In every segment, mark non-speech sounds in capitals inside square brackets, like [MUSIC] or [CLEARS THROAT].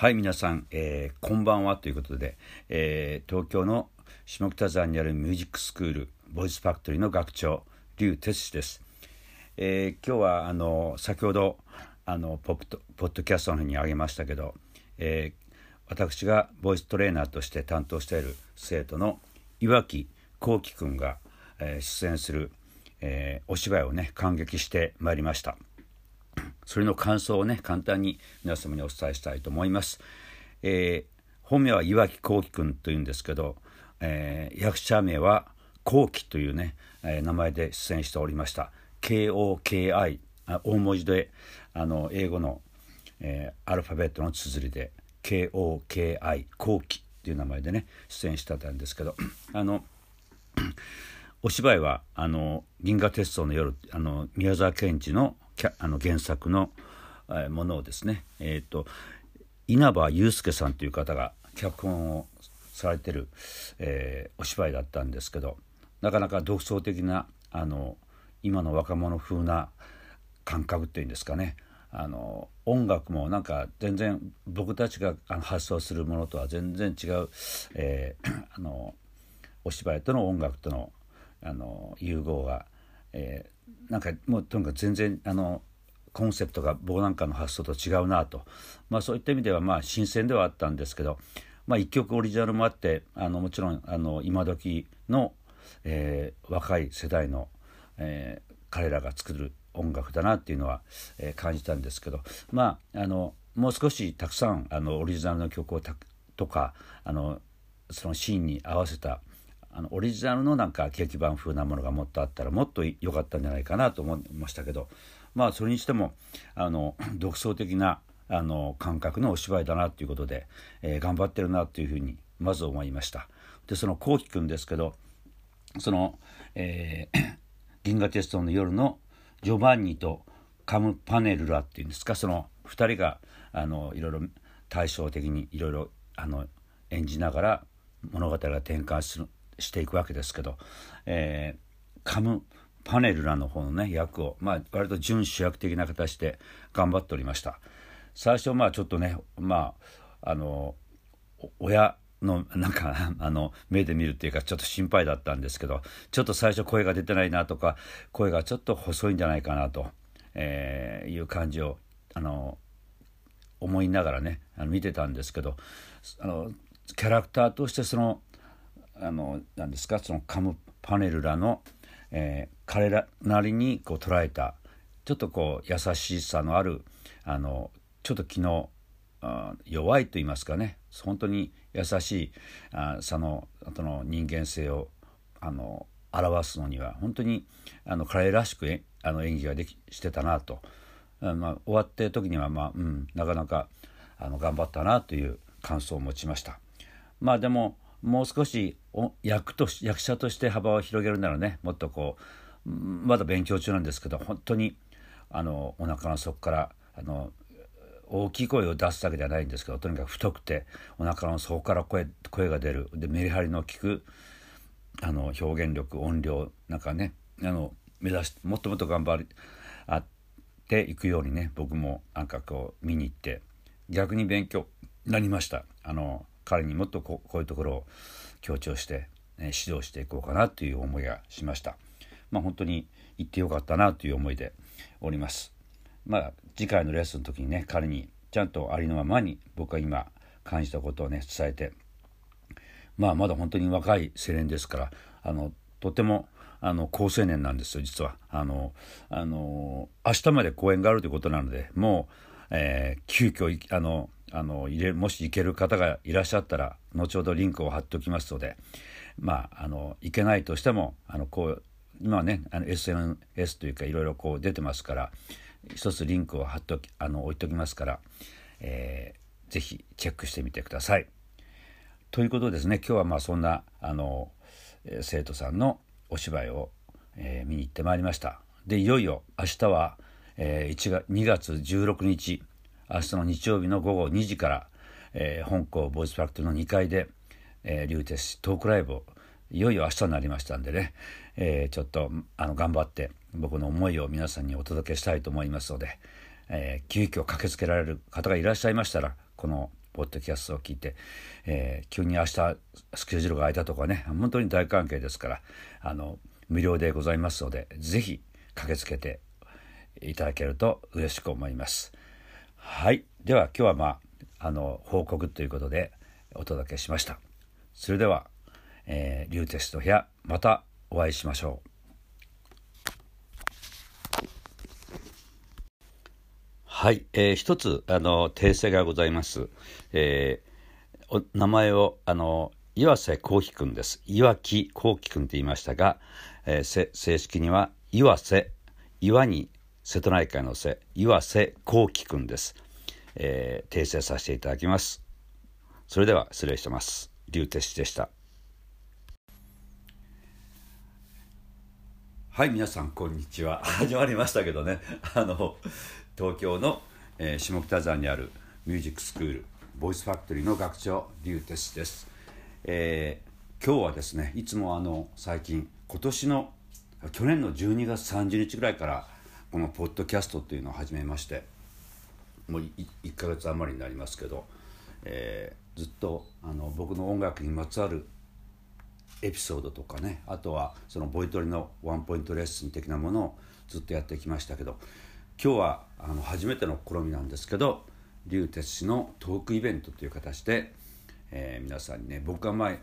はい皆さん、えー、こんばんはということで、えー、東京の下北沢にあるミュージックスクールボイスファクトリーの学長劉哲司です、えー、今日はあの先ほどあのポッドポッドキャストの方にあげましたけど、え私がボイストレーナーとして担当している生徒の岩木幸輝くんが、え出演する、えお芝居をね感激してまいりました。それの感想をね簡単に皆様にお伝えしたいと思います。えー、本名は岩木幸喜君というんですけど、えー、役者名は幸喜というね、えー、名前で出演しておりました KOKI 大文字であの英語の、えー、アルファベットの綴りで KOKI 幸喜っていう名前でね出演してたんですけど [CLEARS THROAT] あのお芝居はあの「銀河鉄道の夜」あの宮沢賢治のあの原作のものをですね、えーと、稲葉祐介さんという方が脚本をされてる、えー、お芝居だったんですけどなかなか独創的なあの今の若者風な感覚っていうんですかね。あの音楽もなんか全然僕たちが発想するものとは全然違う、えー、あのお芝居との音楽とのあの融合が、えー、なんかもうとにかく全然あのコンセプトが僕なんかの発想と違うなと、まあ、そういった意味ではまあ新鮮ではあったんですけど、まあ、一曲オリジナルもあってあのもちろんあの今時の、えー、若い世代の、えー、彼らが作る音楽だなっていうのは、えー、感じたんですけどまああのもう少したくさんあのオリジナルの曲をとかあのそのシーンに合わせたあのオリジナルのなんか劇版風なものがもっとあったらもっと良かったんじゃないかなと思いましたけどまあそれにしてもあの [CLEARS THROAT] 独創的なあの感覚のお芝居だなということで、えー、頑張ってるなというふうにまず思いました。でそのこうきくんですけどその、えー、[CLEARS THROAT] 銀河鉄道の夜のジョバンニとカム・パネルラっていうんですか？その2人があのいろいろ対照的にいろいろあの演じながら物語が展開するしていくわけですけど、えー、カム・パネルラの方のね役を、まあ、割と準主役的な形で頑張っておりました。最初まあちょっとねまああの親のなんか [LAUGHS] あの目で見るっていうかちょっと心配だったんですけどちょっと最初声が出てないなとか声がちょっと細いんじゃないかなと、えー、いう感じをあの思いながらねあの見てたんですけどあのキャラクターとしてそのあの何ですか？そのカムパネルらの、えー、彼らなりにこう捉えたちょっとこう優しさのあるあのちょっと気の弱いと言いますかね。本当に優しいあその後の人間性をあの表すのには本当にあの彼らしくあの演技ができしてたなと、あまあ、終わって時には、まあうん、なかなかあの頑張ったなという感想を持ちました。まあでももう少し役と役者として幅を広げるならねもっとこうまだ勉強中なんですけど本当にあのお腹の底からあの大きい声を出すだけではないんですけどとにかく太くてお腹の底から声声が出る。でメリハリの効くあの表現力音量なんかねあの目指してもっともっと頑張りあっていくようにね僕もなんかこう見に行って逆に勉強になりました。あの彼にもっとこういうところを強調して、ね、指導していこうかなという思いがしました。まあ、本当に行ってよかったなという思いでおります。まあ、次回のレッスンの時にね彼にちゃんとありのままに僕は今感じたことをね伝えてまあまだ本当に若い青年ですからあのとてもあの好青年なんですよ実はあのあの明日まで公演があるということなのでもう、えー、急遽あのあの入れもし行ける方がいらっしゃったら後ほどリンクを貼っておきますのでまああの行けないとしてもあのこう今はねあの SNS というかいろいろこう出てますから一つリンクを貼っときあの置いときますから、えー、ぜひチェックしてみてください。ということですね今日はまあそんなあの生徒さんのお芝居を、えー、見に行ってまいりました。でいよいよ明日は、えー、1月2月16日明日の日曜日の午後2時から、えー、本校ボイスファクトの2階で、えー、リューテストークライブをいよいよ明日になりましたんでね、えー、ちょっとあの頑張って僕の思いを皆さんにお届けしたいと思いますので、えー、急遽駆けつけられる方がいらっしゃいましたらこのポッドキャストを聞いて、えー、急に明日スケジュールが空いたとかね本当に大関係ですからあの無料でございますので是非駆けつけていただけると嬉しく思います。はいでは今日はまああの報告ということでお届けしました。それでは、えー、リューテスト部屋またお会いしましょう。はい、えー、一つあの訂正がございます。えー、お名前をあの岩瀬幸輝くんです。岩木幸輝くんと言いましたが、えー、正式には岩瀬岩に瀬戸内海の瀬岩瀬幸輝くんです。えー、訂正させていただきます。それでは失礼してます。竜鉄でした。はい皆さんこんにちは [LAUGHS] 始まりましたけどねあの東京の、えー、下北沢にあるミュージックスクールボイスファクトリーの学長竜哲です、えー、今日はですねいつもあの最近今年の去年の12月30日ぐらいからこのポッドキャストっていうのを始めましてもう 1, 1ヶ月余りになりますけど、えー、ずっとあの僕の音楽にまつわるエピソードとかねあとはそのボイトレのワンポイントレッスン的なものをずっとやってきましたけど今日はあの初めての試みなんですけど竜哲氏のトークイベントという形で、えー、皆さんにね僕が前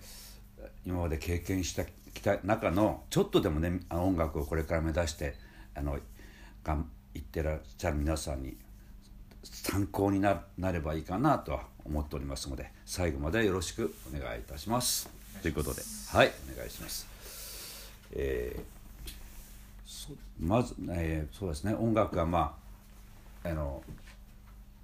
今まで経験したきた中のちょっとでもね音楽をこれから目指してあのがん言ってらっしゃる皆さんに参考になればいいかなとは思っておりますので最後までよろしくお願いいたします。ということではいお願いします。えーまず、えー、そうですね音楽がまああの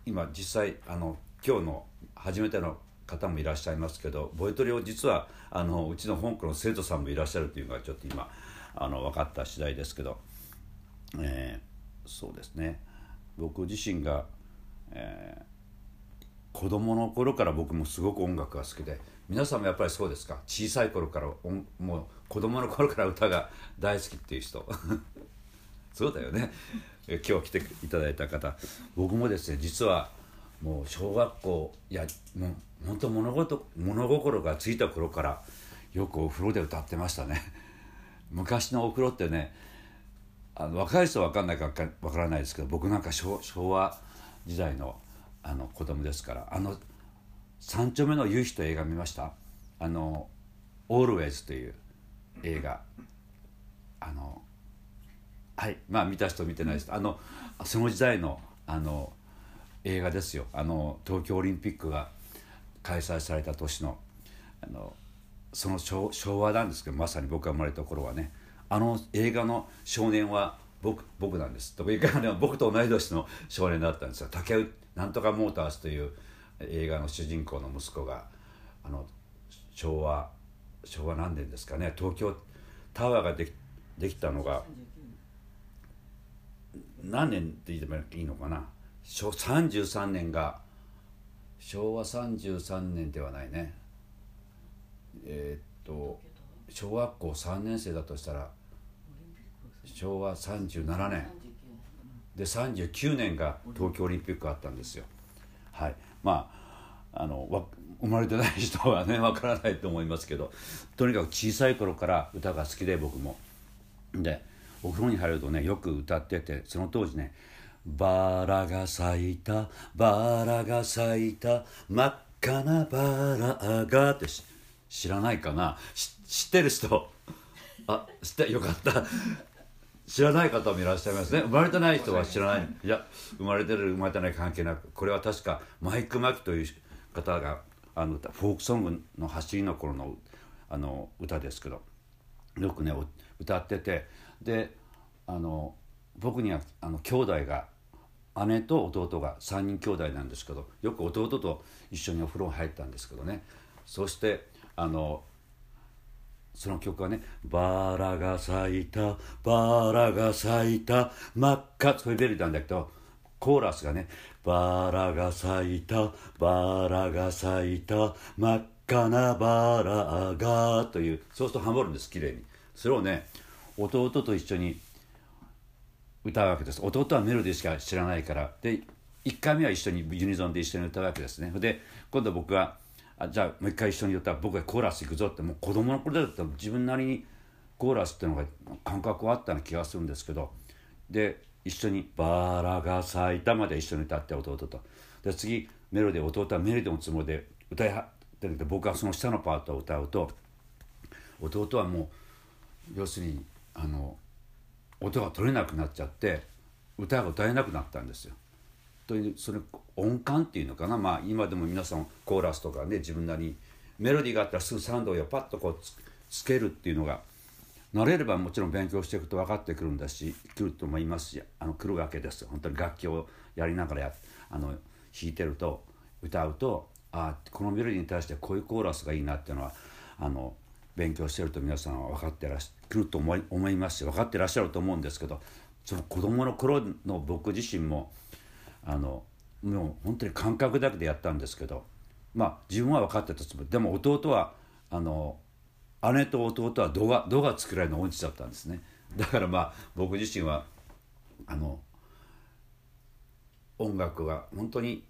今実際あの今日の初めての方もいらっしゃいますけどボイトレを実はあのうちの本校の生徒さんもいらっしゃるというのがちょっと今あの分かった次第ですけど、えー、そうですね。僕自身が、えー、子供の頃から僕もすごく音楽が好きで皆さんもやっぱりそうですか？小さい頃からもう子供の頃から歌が大好きっていう人。[LAUGHS] そうだよね。今日来ていただいた方。僕もですね実はもう小学校いやもう本当物事物心がついた頃からよくお風呂で歌ってましたね。昔のお風呂ってねあの若い人は分かんないか分からないですけど僕なんか昭和時代のあの子供ですからあの三丁目の夕日という映画見ました？あの「オールウェイズ」という映画。あのはいまあ見た人見てない人。あのその時代のあの映画ですよ。あの東京オリンピックが開催された年のあのその昭和なんですけどまさに僕が生まれた頃はね。あの映画の少年は僕僕なんです。というか、僕と同い年の少年だったんですよ。竹内なんとかモーターズという映画の主人公の息子があの昭和昭和何年ですかね。東京タワーができできたのが何年って言えばいいのかな。33年が昭和33年ではないね。えー、っと小学校3年生だとしたら昭和37年。で39年が東京オリンピックあったんですよ。はい。まああの生まれてない人はね [LAUGHS] わからないと思いますけどとにかく小さい頃から歌が好きで僕も。でお風呂に入るとねよく歌っててその当時ね「バラが咲いたバラが咲いた真っ赤なバラが」って知らないかな？知ってる人？[LAUGHS] あ知ってよかった。知らない方もいらっしゃいますね。生まれてない人は知らない。いや生まれてる生まれてない関係なくこれは確かマイク・マキという方があのフォークソングの走りの頃のあの歌ですけどよくね歌っててであの僕にはあの兄弟が姉と弟が3人兄弟なんですけどよく弟と一緒にお風呂入ったんですけどね。そしてあのその曲はね「バラが咲いたバラが咲いた真っ赤」そういうベルなんだけどコーラスがね「バラが咲いたバラが咲いた真っ赤なバラが」というそうするとハモるんです綺麗に。それをね弟と一緒に歌うわけです。弟はメロディーしか知らないから。で1回目は一緒にユニゾンで一緒に歌うわけですね。で今度僕があじゃあもう一回一緒に歌う僕がコーラス行くぞってもう子供の頃だったら自分なりにコーラスっていうのが感覚はあったような気がするんですけどで一緒に「バラが咲いた」まで一緒に歌って弟とで次メロディー弟はメロディーのつもりで歌いはってるけど僕はその下のパートを歌うと弟はもう要するにあの音が取れなくなっちゃって歌が歌えなくなったんですよ。というそれ音感っていうのかな。まあ今でも皆さんコーラスとかね自分なりにメロディーがあったらすぐサウンドをパッとこうつけるっていうのが慣れればもちろん勉強していくと分かってくるんだし来ると思いますしあの来るわけですよ。本当に楽器をやりながらやあの弾いてると歌うとあこのメロディーに対してこういうコーラスがいいなっていうのはあの勉強してると皆さんは分かってらしゃると思い思いますし分かってらっしゃると思うんですけどその子供の頃の僕自身もあのもう本当に感覚だけでやったんですけどまあ自分は分かってたつもり。でも弟はあの姉と弟は度が度がつくらいの音痴だったんですね。だからまあ僕自身はあの音楽が本当に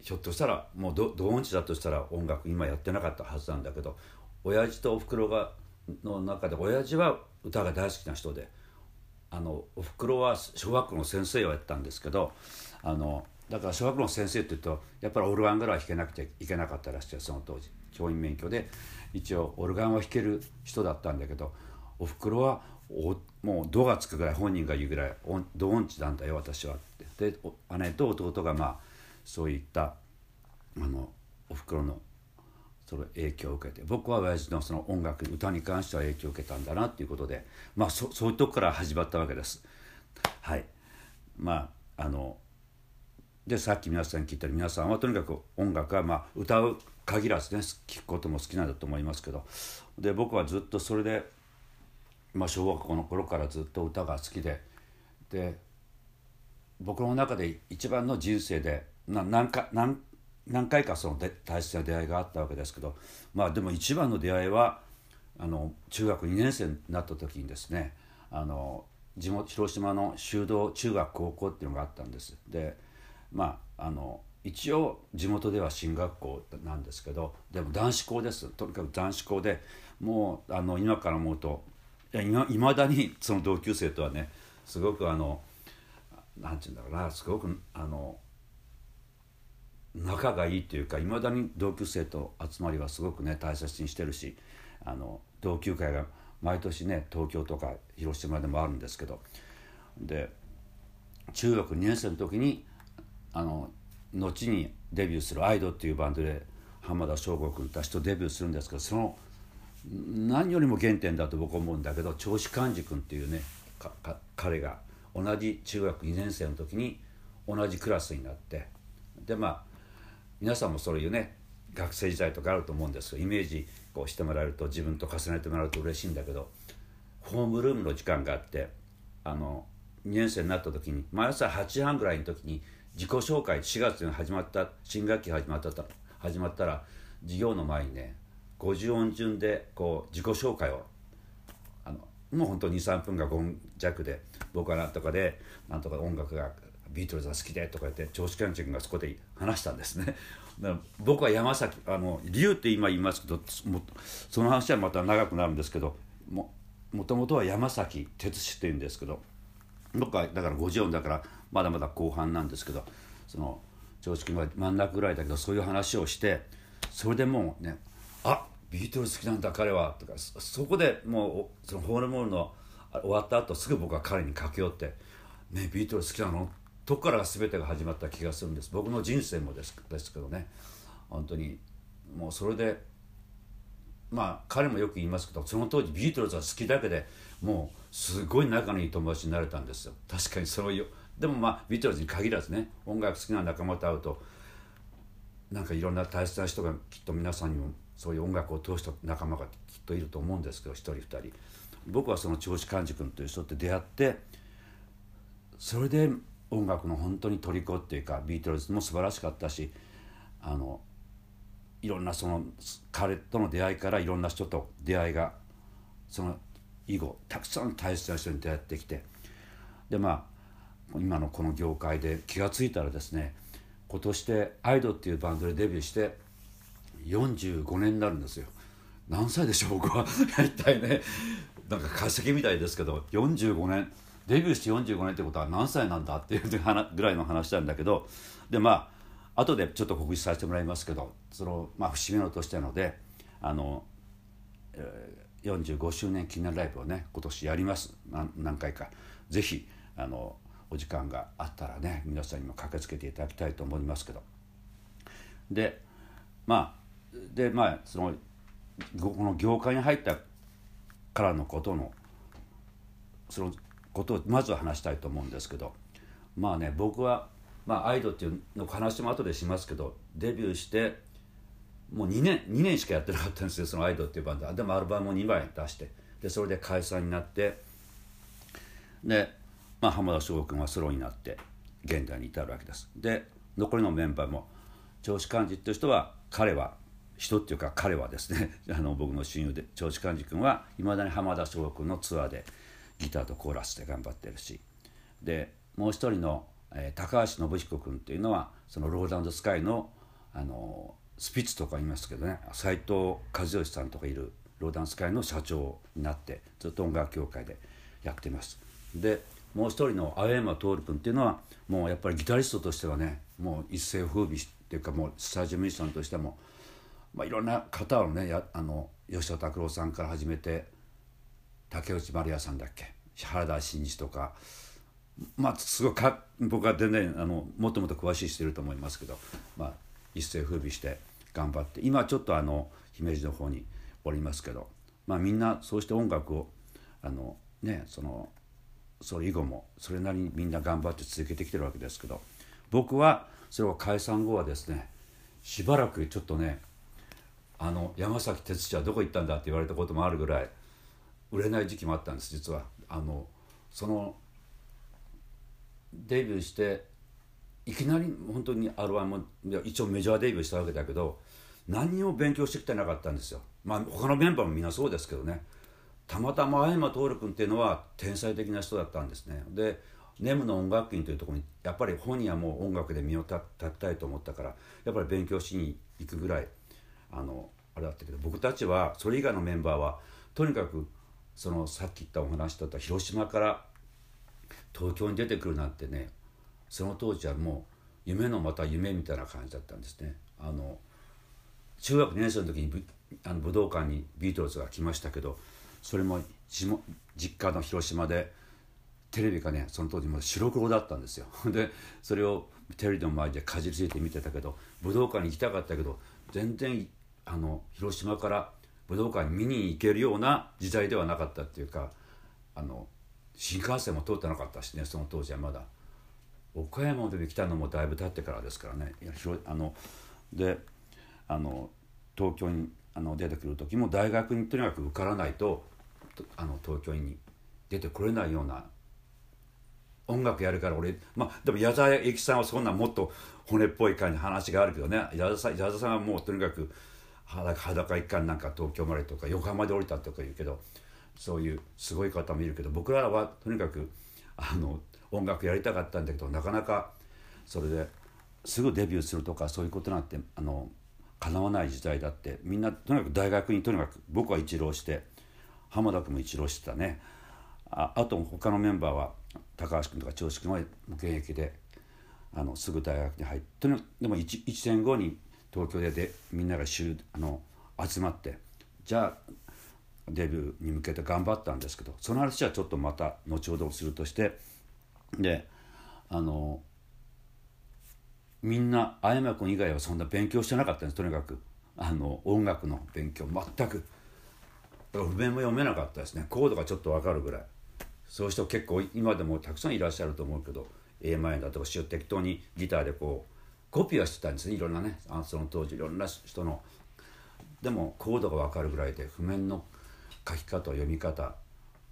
ひょっとしたらもうど同音痴だとしたら音楽今やってなかったはずなんだけど親父とおふくろがの中で親父は歌が大好きな人であのおふくろは小学校の先生をやったんですけどあのだから小学校の先生っていうとやっぱりオルガンぐらい弾けなくていけなかったらしくてその当時。教員免許で。一応オルガンを弾ける人だったんだけどおふくろはおもう「度がつくぐらい本人が言うぐらい「ド音痴なんだよ私は」って。で姉と弟がまあそういったあのおふくろのその影響を受けて。僕は親父のその音楽歌に関しては影響を受けたんだなっていうことでまあそそういうとこから始まったわけです。はい。まああのでさっき皆さんに聞いたように皆さんはとにかく音楽はまあ歌う限らずね聴くことも好きなんだと思いますけどで僕はずっとそれで、まあ、小学校の頃からずっと歌が好きでで僕の中で一番の人生でな何か何何回かその大切な出会いがあったわけですけどまあでも一番の出会いはあの中学2年生になった時にですねあの地元広島の修道中学高校っていうのがあったんです。でまああの一応地元では進学校なんですけどでも男子校です。とにかく男子校でもうあの今から思うといまだにその同級生とはねすごくあのなんて言うんだろうなすごくあの仲がいいっていうかいまだに同級生と集まりはすごくね大切にしてるしあの同級会が毎年ね東京とか広島でもあるんですけどで中学2年生の時にあの後にデビューするアイドっていうバンドで浜田省吾君たちとデビューするんですけどその何よりも原点だと僕は思うんだけど銚子寛治君っていうね彼が同じ中学2年生の時に同じクラスになってでまあ皆さんもそういうね学生時代とかあると思うんですけどイメージこうしてもらえると自分と重ねてもらうと嬉しいんだけどホームルームの時間があってあの2年生になった時に毎朝8時半ぐらいの時に自己紹介4月に始まった新学期始まった始まったら授業の前にね50音順でこう自己紹介をあのもう本当23分が5分弱で僕はなんとかでなんとか音楽がビートルズが好きでとか言って長子キャンチ君がそこで話したんですね。[LAUGHS] だから僕は山崎あの理由って今言いますけどその話はまた長くなるんですけどももともとは山崎哲司っていうんですけど僕はだから50音だからまだまだ後半なんですけどその常識が真ん中ぐらいだけどそういう話をしてそれでもうね「あビートルズ好きなんだ彼は」とかそこでもうそのホールモールの終わった後すぐ僕は彼に駆け寄って「ねビートルズ好きなの?」とこから全てが始まった気がするんです。僕の人生もですですけどね。本当にもうそれでまあ彼もよく言いますけどその当時ビートルズは好きだけでもうすごい仲のいい友達になれたんですよ。確かにそういうでもまあビートルズに限らずね音楽好きな仲間と会うとなんかいろんな大切な人がきっと皆さんにもそういう音楽を通した仲間がきっといると思うんですけど一人二人。僕はその銚子寛治君という人と出会ってそれで音楽の本当に虜っていうかビートルズも素晴らしかったしあのいろんなその彼との出会いからいろんな人と出会いがその以後たくさん大切な人に出会ってきてでまあ今のこの業界で気が付いたらですね今年でアイドっていうバンドでデビューして45年になるんですよ。何歳でしょう僕は一体ね。なんか化石みたいですけど45年。デビューして45年ってことは何歳なんだっていうぐらいの話なんだけどでまあ後でちょっと告知させてもらいますけどその、まあ、節目の年なのであの、えー、45周年記念ライブをね今年やります。何回か。ぜひあのお時間があったらね皆さんにも駆けつけていただきたいと思いますけど。でまあでまあそのこの業界に入ったからのことのそのことをまずは話したいと思うんですけど。まあね僕は、まあ、アイドっていうの話も後でしますけどデビューしてもう2年2年しかやってなかったんですよそのアイドっていうバンド。でもアルバムを2枚出して。でそれで解散になって。で、まあ、浜田省吾君はソロになって現代に至るわけです。で残りのメンバーも長子幹事っていう人は彼は人っていうか彼はですね [LAUGHS] あの僕の親友で長子幹事君はいまだに浜田省吾君のツアーでギターとコーラスで頑張ってるし。でもう一人の、えー、高橋信彦君っていうのはそのローランドスカイのあのスピッツとか言いますけどね斎藤和義さんとかいるローダンス会の社長になってずっと音楽協会でやってます。でもう一人の青山徹君っていうのはもうやっぱりギタリストとしてはねもう一世風靡っていうかもうスタジオミュージシャンとしても、まあ、いろんな方をねやあの吉田拓郎さんから始めて竹内まりやさんだっけ原田真二とかまあすごいか僕は全然あのもっともっと詳しい人いると思いますけど、まあ、一世風靡して頑張って今ちょっとあの姫路の方におりますけど、まあ、みんなそうして音楽をあのねそのそれ以後もそれなりにみんな頑張って続けてきてるわけですけど僕はそれを解散後はですねしばらくちょっとねあの山崎哲司はどこ行ったんだって言われたこともあるぐらい売れない時期もあったんです実は。あのそのデビューしていきなり本当に R−1 も一応メジャーデビューしたわけだけど何にも勉強してきてなかったんですよまあ他のメンバーもみんなそうですけどねたまたま青山徹君っていうのは天才的な人だったんですねでネムの音楽院というところにやっぱり本人はもう音楽で身を立てたいと思ったからやっぱり勉強しに行くぐらいあのあれだったけど僕たちはそれ以外のメンバーはとにかくそのさっき言ったお話だった広島から東京に出てくるなんてねその当時はもう夢のまた夢みたいな感じだったんですね。あの中学2年生の時にあの武道館にビートルズが来ましたけどそれも実家の広島でテレビがねその当時も白黒だったんですよ。[LAUGHS] でそれをテレビの前でかじりついて見てたけど武道館に行きたかったけど全然あの広島から武道館に見に行けるような時代ではなかったっていうかあの新幹線も通ってなかったしねその当時はまだ。岡山まで来たのもだいぶ経ってからですからね。あのであの東京にあの出てくる時も大学にとにかく受からないとあの東京に出てこれないような音楽やるから俺まあでも矢沢永吉さんはそんなもっと骨っぽい感じ話があるけどね。矢沢さん矢沢さんはもうとにかく裸一貫なんか東京までとか横浜で降りたとか言うけどそういうすごい方もいるけど僕らはとにかくあの音楽やりたかったんだけどなかなかそれですぐデビューするとかそういうことなんてあの叶わない時代だってみんなとにかく大学にとにかく僕は一浪して浜田君も一浪してたね。ああと他のメンバーは高橋君とか長子君は現役であのすぐ大学に入ってでも 1, 1年後に東京ででみんながあの集まってじゃあデビューに向けて頑張ったんですけどその話はちょっとまた後ほどするとしてであのみんな青山君以外はそんな勉強してなかったんですとにかく。あの音楽の勉強全く。譜面も読めなかったですね。コードがちょっと分かるぐらい。そういう人結構今でもたくさんいらっしゃると思うけど a マイナーとか適当にギターでこうコピーはしてたんですね。いろんなねあその当時いろんな人の。でもコードが分かるぐらいで譜面の書き方読み方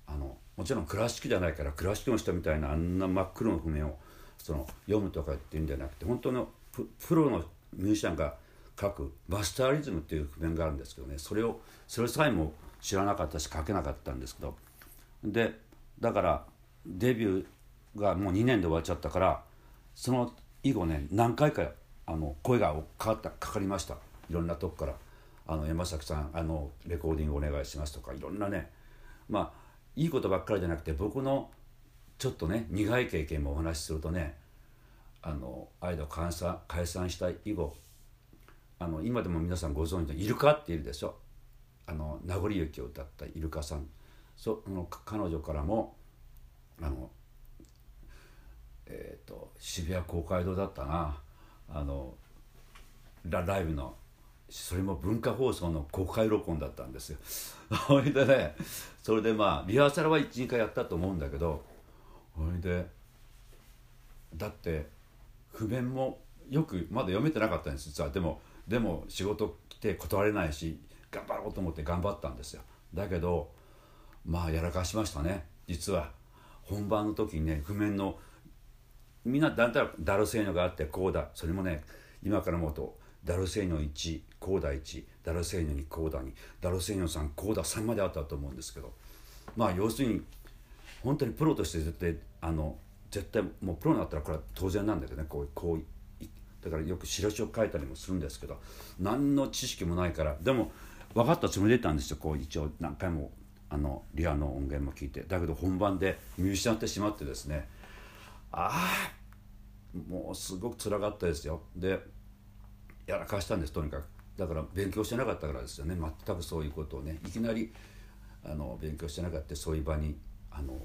あのもちろんクラシックじゃないからクラシックの人みたいなあんな真っ黒の譜面をその読むとかっていうんじゃなくて本当のプロのミュージシャンが書くバスターリズムっていう譜面があるんですけどね。それをそれさえも知らなかったし書けなかったんですけど。でだからデビューがもう2年で終わっちゃったからその以後ね何回かあの声がかかったかかりました。いろんなとこから「あの山崎さんあのレコーディングお願いします」とかいろんなね。まあいいことばっかりじゃなくて僕のちょっとね苦い経験もお話しするとねあの間解散解散した以後あの今でも皆さんご存知のイルカっているでしょ？あの名残雪を歌ったイルカさん。その彼女からもあのえっ、ー、と渋谷公会堂だったな。あのラライブのそれも文化放送の公開録音だったんですよ。[LAUGHS] ほいでねそれでまあリハーサルは12回やったと思うんだけどほいでだって譜面もよくまだ読めてなかったんです実は。でもでも仕事来て断れないし頑張ろうと思って頑張ったんですよ。だけどまあやらかしましたね。実は本番の時にね譜面のみんなだんだんダルセーニョがあってこうだ。それもね今から思うとダルセーニョ1コーダ1ダルセーニョ2コーダ2ダルセーニョ3コーダ3まであったと思うんですけど。まあ要するに本当にプロとして絶対あの絶対もうプロになったらこれは当然なんだけどねこうこうだからよく白書書いたりもするんですけど何の知識もないからでも分かったつもりでいたんですよ。こう一応何回もあのリアの音源も聞いて。だけど本番で見失ってしまってですね。ああもうすごくつらかったですよ。でやらかしたんですとにかく。だから勉強してなかったからですよね。全くそういうことをね。いきなりあの勉強してなかったそういう場にあの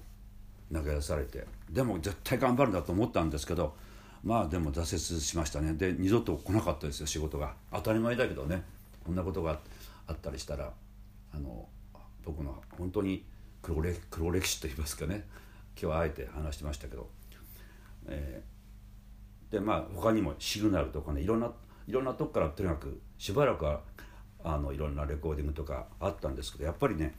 投げ出されてでも絶対頑張るんだと思ったんですけどまあでも挫折しましたね。で二度と来なかったですよ仕事が。当たり前だけどね。こんなことがあったりしたらあの僕の本当に黒歴黒歴史といいますかね。今日はあえて話してましたけど、えー、でまあ他にもシグナルとかねいろんないろんなとこからとにかくしばらくはあのいろんなレコーディングとかあったんですけどやっぱりね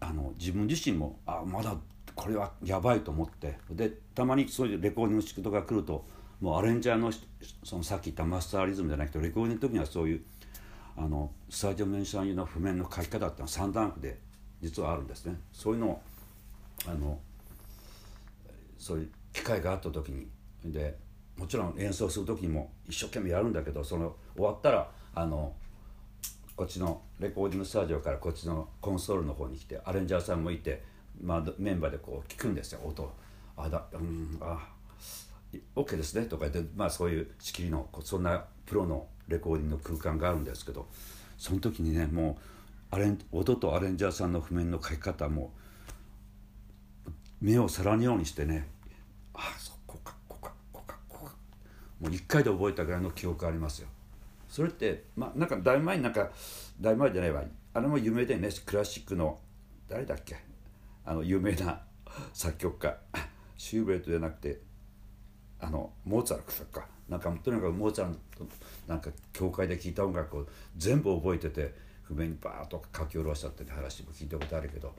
あの自分自身もあまだこれはやばいと思ってでたまにそういうレコーディングの仕事が来るともうアレンジャーのそのさっき言ったマスターリズムじゃなくてレコーディングの時にはそういうあのスタジオメンション用の譜面の書き方っていうのは3段階で実はあるんですね。そういうのをあのそういう機会があった時にでもちろん演奏する時にも一生懸命やるんだけどその終わったらあのこっちのレコーディングスタジオからこっちのコンソールの方に来てアレンジャーさんもいて、まあ、メンバーでこう聞くんですよ音あだうんあッ OK ですねとか言って、まあ、そういう仕切りのそんなプロのレコーディングの空間があるんですけどその時にねもうアレン音とアレンジャーさんの譜面の書き方も目を皿のようにしてねああそこかこうかこうかこうかもう一回で覚えたぐらいの記憶ありますよ。それってまあなんかだいぶ前になんかだいぶ前じゃないわ。あれも有名でね。クラシックの誰だっけ？あの有名な作曲家。シューベルトじゃなくてあのモーツァルトかなんかとにかくモーツァルトなんか教会で聴いた音楽を全部覚えてて譜面にバーッと書き下ろしたって話も聞いたことあるけど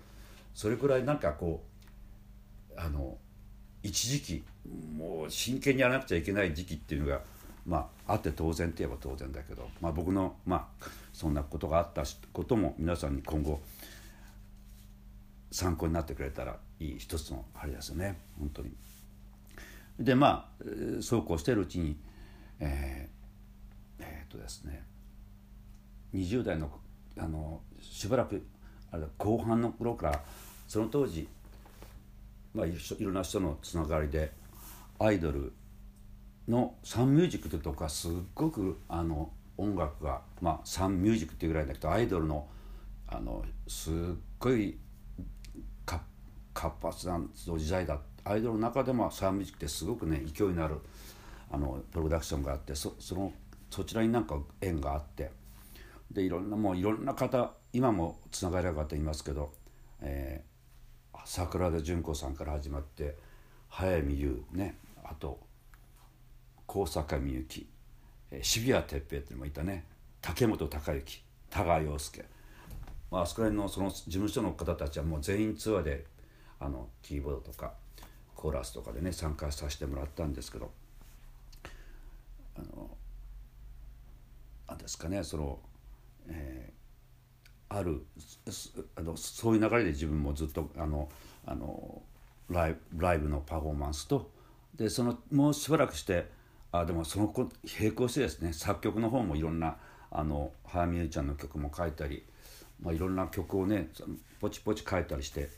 それくらいなんかこうあの一時期もう真剣にやらなくちゃいけない時期っていうのがまああって当然って言えば当然だけど、まあ、僕のまあそんなことがあったことも皆さんに今後参考になってくれたらいい一つのあれですよね本当に。でまあそうこうしてるうちにえー、えー、っとですね20代のあのしばらくあれ後半の頃からその当時、まあ、いろんな人のつながりでアイドルのサンミュージックとかすっごくあの音楽が、まあ、サンミュージックっていうぐらいだけどアイドルのあのすっごい活発な時代だアイドルの中でもサンミュージックってすごくね勢いのあるあのプロダクションがあってそそのそちらになんか縁があってでいろんなもういろんな方今もつながりの方いますけど、えー、桜田淳子さんから始まって早見優ねあと高坂みゆき渋谷哲平ってのもいたね。竹本孝之田川陽介、まあ、あそこら辺のその事務所の方たちはもう全員ツアーであのキーボードとかコーラスとかでね参加させてもらったんですけど。あの何ですかねその、えー、あるあのそういう流れで自分もずっとあのあのライブライブのパフォーマンスとでそのもうしばらくしてあでもその並行してですね作曲の方もいろんなあの早見優ちゃんの曲も書いたり、まあ、いろんな曲をねポチポチ書いたりして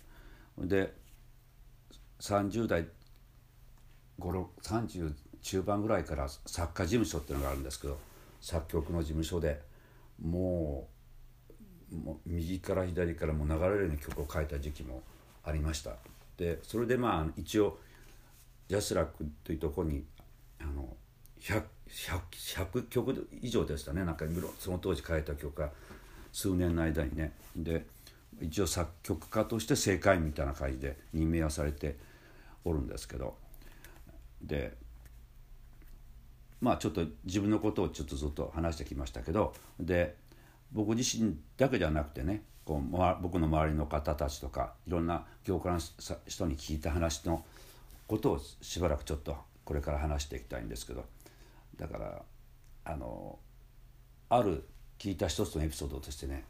で30代30中盤ぐらいから作家事務所っていうのがあるんですけど作曲の事務所でもうもう右から左からも流れるように曲を書いた時期もありました。でそれでまあ一応安らくというところにあの 100, 曲以上でしたね。なんかその当時書いた曲が数年の間にね。で一応作曲家として正解みたいな感じで任命はされておるんですけど。でまあちょっと自分のことをちょっとずっと話してきましたけど。で僕自身だけじゃなくてねこう、僕の周りの方たちとかいろんな業界の人に聞いた話のことをしばらくちょっとこれから話していきたいんですけど。だからあのある聞いた一つのエピソードとしてね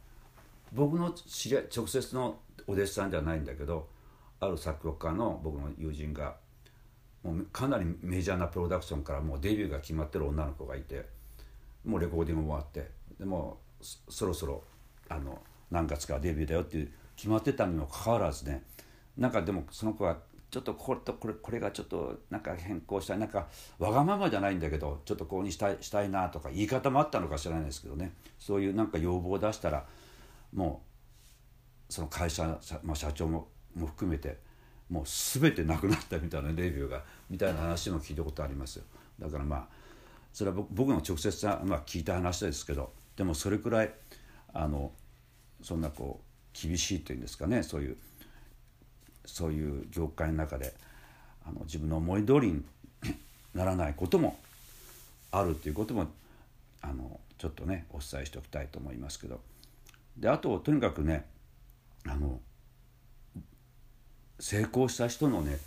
僕の知り合い直接のお弟子さんではないんだけどある作曲家の僕の友人がもうかなりメジャーなプロダクションからもうデビューが決まってる女の子がいてもうレコーディングも終わってでもそろそろあの何月かデビューだよっていう決まってたにもかかわらずねなんかでもその子はちょっとこれとこれこれがちょっとなんか変更したいなんかわがままじゃないんだけどちょっとこうにしたいしたいなとか言い方もあったのか知らないですけどね。そういうなんか要望を出したらもうその会社、まあ、社長もも含めてもう全てなくなったみたいなレビューがみたいな話も聞いたことありますよ。だからまあそれは僕の直接、まあ、聞いた話ですけどでもそれくらいあのそんなこう厳しいというんですかねそういうそういう業界の中であの自分の思い通りに [COUGHS] ならないこともあるということもあのちょっとねお伝えしておきたいと思いますけど。であととにかくねあの成功した人のね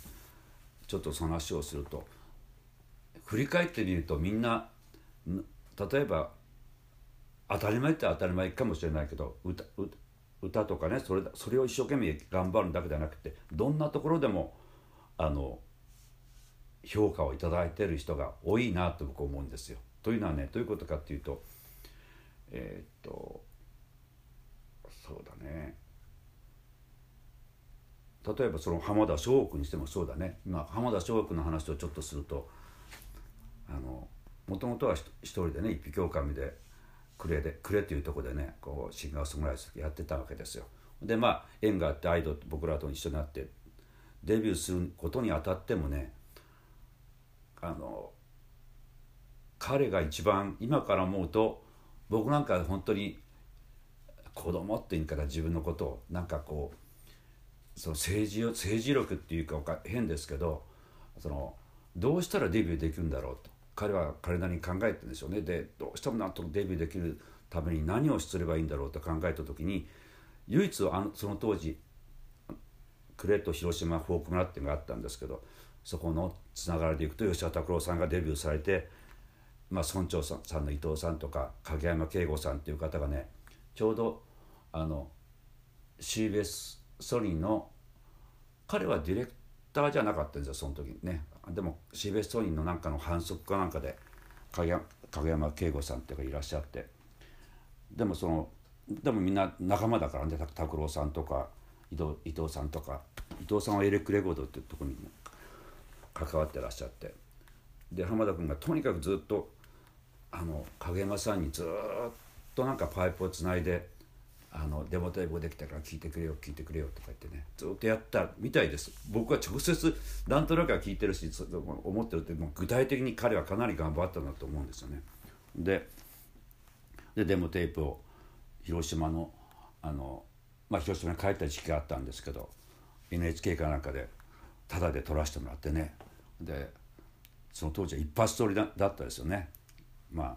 ちょっとその話をすると振り返ってみるとみんな例えば当たり前って当たり前かもしれないけど歌歌歌とかねそれそれを一生懸命頑張るだけじゃなくてどんなところでもあの評価を頂いてる人が多いなと僕思うんですよ。というのはねどういうことかっていうとえー、っとそうだね例えばその浜田翔君にしてもそうだね今浜田翔君の話をちょっとするとあのもともとは一人でね一匹狼で呉で呉っていうとこでねこうシンガーソングライターやってたわけですよ。でまあ縁があってアイドル僕らと一緒になってデビューすることにあたってもねあの彼が一番今から思うと僕なんか本当に子供っていうから自分のことをなんかこうその政治政治力っていうか変ですけどそのどうしたらデビューできるんだろうと彼は彼なりに考えてんでしょうね。でどうしてもなんとデビューできるために何をすればいいんだろうと考えた時に唯一あのその当時呉と広島フォーク村っていうのがあったんですけどそこのつながりでいくと吉田拓郎さんがデビューされて、まあ、村長さんの伊藤さんとか影山慶吾さんっていう方がねちょうどあの CBS ソニーの彼はディレクターじゃなかったんですよその時ね。でも CBS ソニーのなんかの反則かなんかで影山慶吾さんっていうかいらっしゃって。でもそのでもみんな仲間だからね拓郎さんとか伊藤伊藤さんとか。伊藤さんはエレクレコードっていうとこに関わってらっしゃって。で浜田君がとにかくずっとあの影山さんにずっとなんかパイプをつないであのデモテープできたから聞いてくれよ聞いてくれよとか言ってねずっとやったみたいです。僕は直接なんとなくは聞いてるし思ってるってもう具体的に彼はかなり頑張ったんだと思うんですよね。ででデモテープを広島のあの、まあ、広島に帰った時期があったんですけど NHK かなんかでタダで撮らせてもらってね。でその当時は一発撮りだったですよね。まあ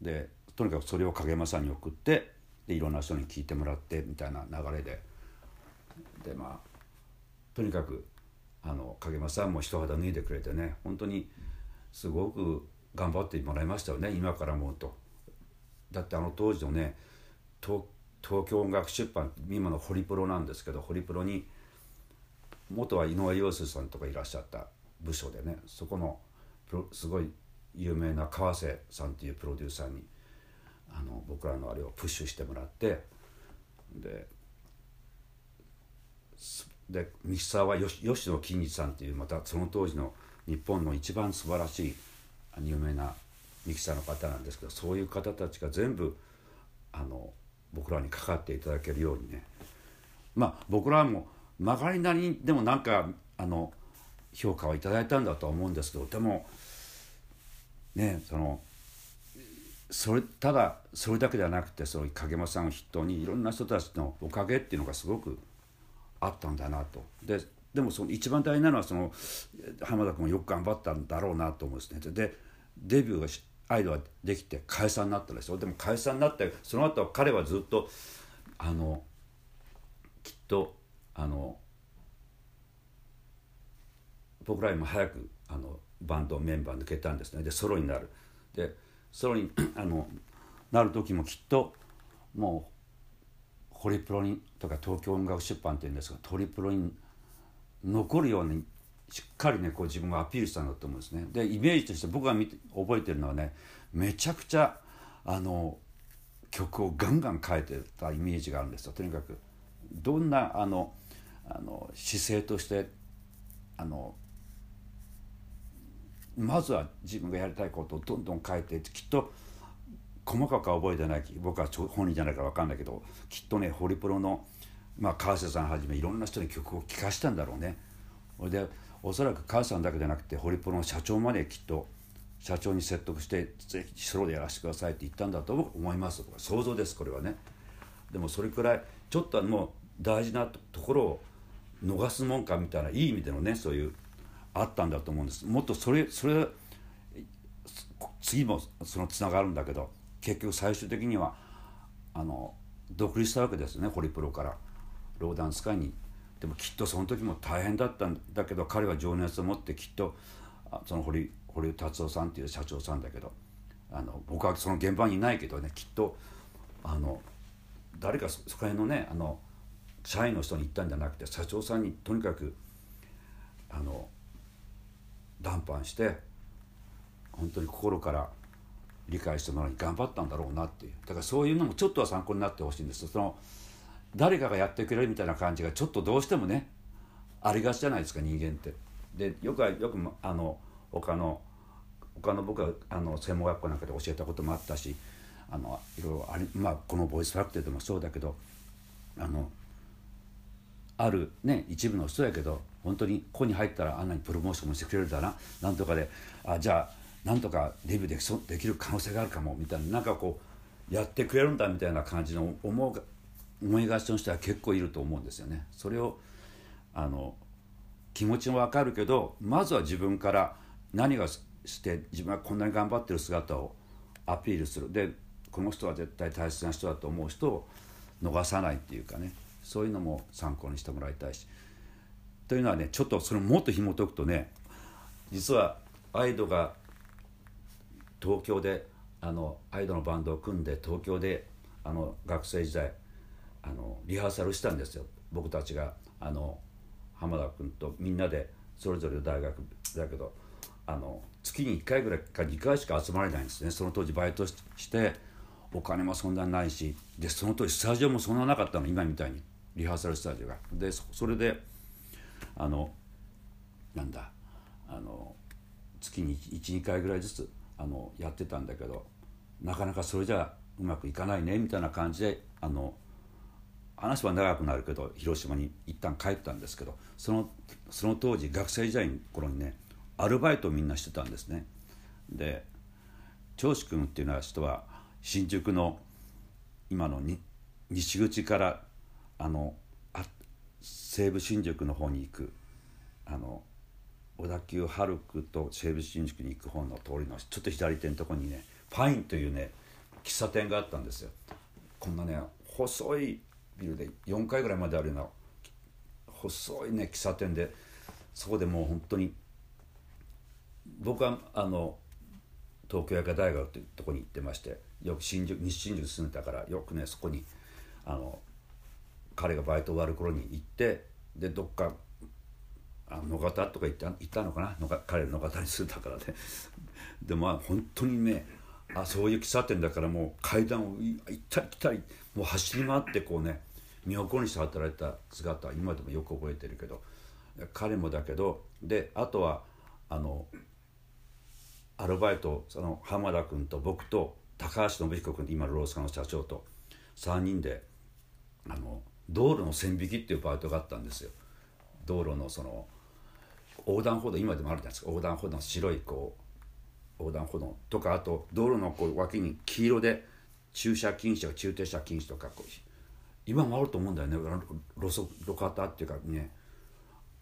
でとにかくそれを影山さんに送ってでいろんな人に聞いてもらってみたいな流れででまあとにかくあの影山さんも一肌脱いでくれてね本当にすごく頑張ってもらいましたよね今から思うと。だってあの当時のね東京音楽出版今のホリプロなんですけどホリプロに元は井上陽水さんとかいらっしゃった部署でねそこのすごい有名な川瀬さんっていうプロデューサーにあの僕らのあれをプッシュしてもらってででミキサーは吉野金日さんっていうまたその当時の日本の一番素晴らしい有名なミキサーの方なんですけどそういう方たちが全部あの僕らにかかっていただけるようにね。まあ僕らも曲がりなりにでもなんかあの評価をいただいたんだとは思うんですけどでもねそのそれただそれだけではなくてその影山さんを筆頭にいろんな人たちのおかげっていうのがすごくあったんだなと。ででもその一番大事なのはその浜田君もよく頑張ったんだろうなと思うんですね。でデビューがアイドルができて解散になったでしょ？でも解散になってその後彼はずっとあのきっとあの僕らよりも早くあのバンドメンバー抜けたんですねでソロになるでソロにあのなる時もきっともうホリプロにとか東京音楽出版っていうんですがトリプロに残るようにしっかりねこう自分がアピールしたんだと思うんですね。でイメージとして僕が見て覚えてるのはねめちゃくちゃあの曲をガンガン変えてたイメージがあるんですよ。とにかくどんなあのあの姿勢としてあのまずは自分がやりたいことをどんどん変えてきっと細かくは覚えてない僕は本人じゃないから分かんないけどきっとねホリプロの、まあ、川瀬さんはじめいろんな人に曲を聴かしたんだろうね。でおそらく川瀬さんだけじゃなくてホリプロの社長まできっと社長に説得してぜひソロでやらせてくださいって言ったんだと思います想像ですこれはね。でもそれくらいちょっともう大事なところを逃すもんかみたいないい意味でのねそういうあったんだと思うんです。もっとそれそれ次もそのつながるんだけど結局最終的にはあの独立したわけですねホリプロからローダンス会に。でもきっとその時も大変だったんだけど彼は情熱を持ってきっとその堀堀達夫さんっていう社長さんだけどあの僕はその現場にいないけどねきっとあの誰かそこら辺のねあの社員の人に言ったんじゃなくて社長さんにとにかくあの談判して本当に心から理解してもらうに頑張ったんだろうなっていうだからそういうのもちょっとは参考になってほしいんですその誰かがやってくれるみたいな感じがちょっとどうしてもねありがちじゃないですか人間って。でよくよくあの他の他の僕はあの専門学校なんかで教えたこともあったしあのいろいろあり、まあ、このボイスファクトでもそうだけどあのあるね一部の人やけど本当にここに入ったらあんなにプロモーションもしてくれるだななんとかであじゃあなんとかデビューできそできる可能性があるかもみたいななんかこうやってくれるんだみたいな感じの思う思いがちの人は結構いると思うんですよね。それをあの気持ちもわかるけどまずは自分から何がして自分はこんなに頑張ってる姿をアピールするでこの人は絶対大切な人だと思う人を逃さないっていうかねそういうのも参考にしてもらいたいし。というのはねちょっとそれもっと紐解くとね実はアイドが東京であのアイドのバンドを組んで東京であの学生時代あのリハーサルしたんですよ僕たちがあの浜田君とみんなでそれぞれの大学だけどあの月に1回ぐらいか2回しか集まれないんですねその当時バイトしてお金もそんなにないしでその当時スタジオもそんななかったの今みたいにリハーサルスタジオが。でそれであのなんだあの月に12回ぐらいずつあのやってたんだけどなかなかそれじゃうまくいかないねみたいな感じであの話は長くなるけど広島に一旦帰ったんですけどそのその当時学生時代の頃にねアルバイトをみんなしてたんですね。で長志君っていうのは人は新宿の今のに西口からあの西武新宿の方に行く。あの小田急ハルクと西武新宿に行く方の通りのちょっと左手のとこにねパインというね喫茶店があったんですよ。こんなね細いビルで4階ぐらいまであるような細いね喫茶店でそこでもう本当に僕はあの東京医科大学というとこに行ってましてよく新宿西新宿住んでたからよくねそこにあの彼がバイト終わる頃に行ってでどっかあ野方とか言った言ったのかな？野方彼の野方に住んだからね。[LAUGHS] でまあ本当にねあそういう喫茶店だからもう階段を行ったり来たりもう走り回ってこうね身を粉にして働いた姿は今でもよく覚えてるけど彼もだけどであとはあのアルバイトその浜田君と僕と高橋信彦君今のロースカの社長と3人であの道路の線引きっていうバイトがあったんですよ。道路のその横断歩道今でもあるじゃないですか。横断歩道の白いこう横断歩道とかあと道路のこう脇に黄色で駐車禁止とか駐停車禁止とかこう今もあると思うんだよね。路側路肩っていうかね。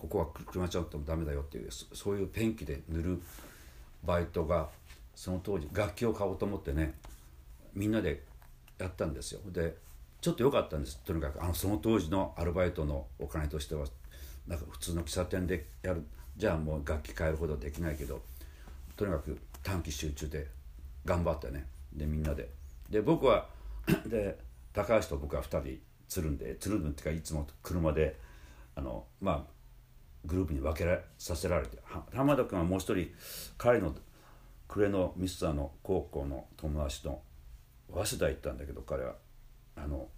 ここは車ちゃってもダメだよっていうそういうペンキで塗るバイトがその当時楽器を買おうと思ってねみんなでやったんですよ。でちょっと良かったんです。とにかくあのその当時のアルバイトのお金としてはなんか普通の喫茶店でやる。じゃあもう楽器変えるほどできないけどとにかく短期集中で頑張ってね。でみんなで。で僕はで高橋と僕は2人つるんでつるんっていうかいつも車であのまあグループに分けらさせられて浜田君はもう一人彼の暮れのミスターの高校の友達と早稲田行ったんだけど彼は。あの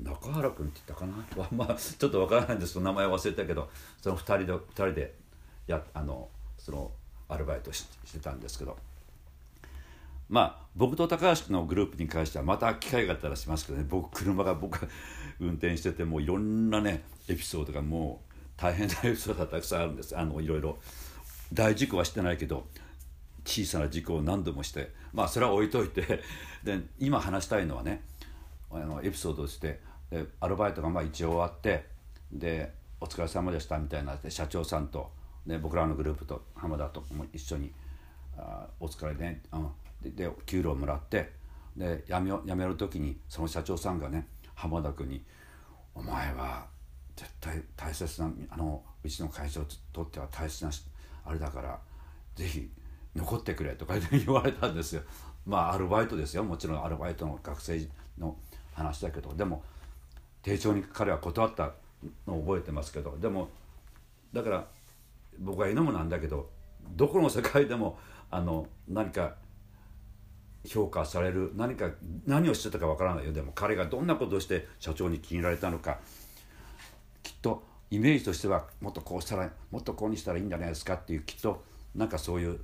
中原君って言ったかな？[LAUGHS] まあちょっと分からないんですけど名前忘れたけどその2人で2人でやあのそのアルバイトししてたんですけど。まあ僕と高橋君のグループに関してはまた機会があったらしますけどね。僕車が僕が運転しててもういろんなねエピソードがもう大変なエピソードがたくさんあるんです。あのいろいろ。大事故はしてないけど小さな事故を何度もして。まあそれは置いといて。で今話したいのはねあのエピソードとしてでアルバイトがまあ一応終わってで「お疲れ様でした」みたいなって社長さんとで僕らのグループと浜田とも一緒に「あお疲れね」うん、でで給料もらってで辞め辞める時にその社長さんがね浜田君に「お前は絶対大切なあのうちの会社にとっては大切なあれだからぜひ残ってくれ」とか言われたんですよ。まあアルバイトですよもちろんアルバイトの学生の話だけどでも丁重に彼は断ったのを覚えてますけどでもだから僕は犬もなんだけどどこの世界でもあの何か評価される何か何をしてたかわからないよ。でも彼がどんなことをして社長に気に入られたのか。きっとイメージとしてはもっとこうしたらもっとこうにしたらいいんじゃないですか。っていうきっとなんかそういう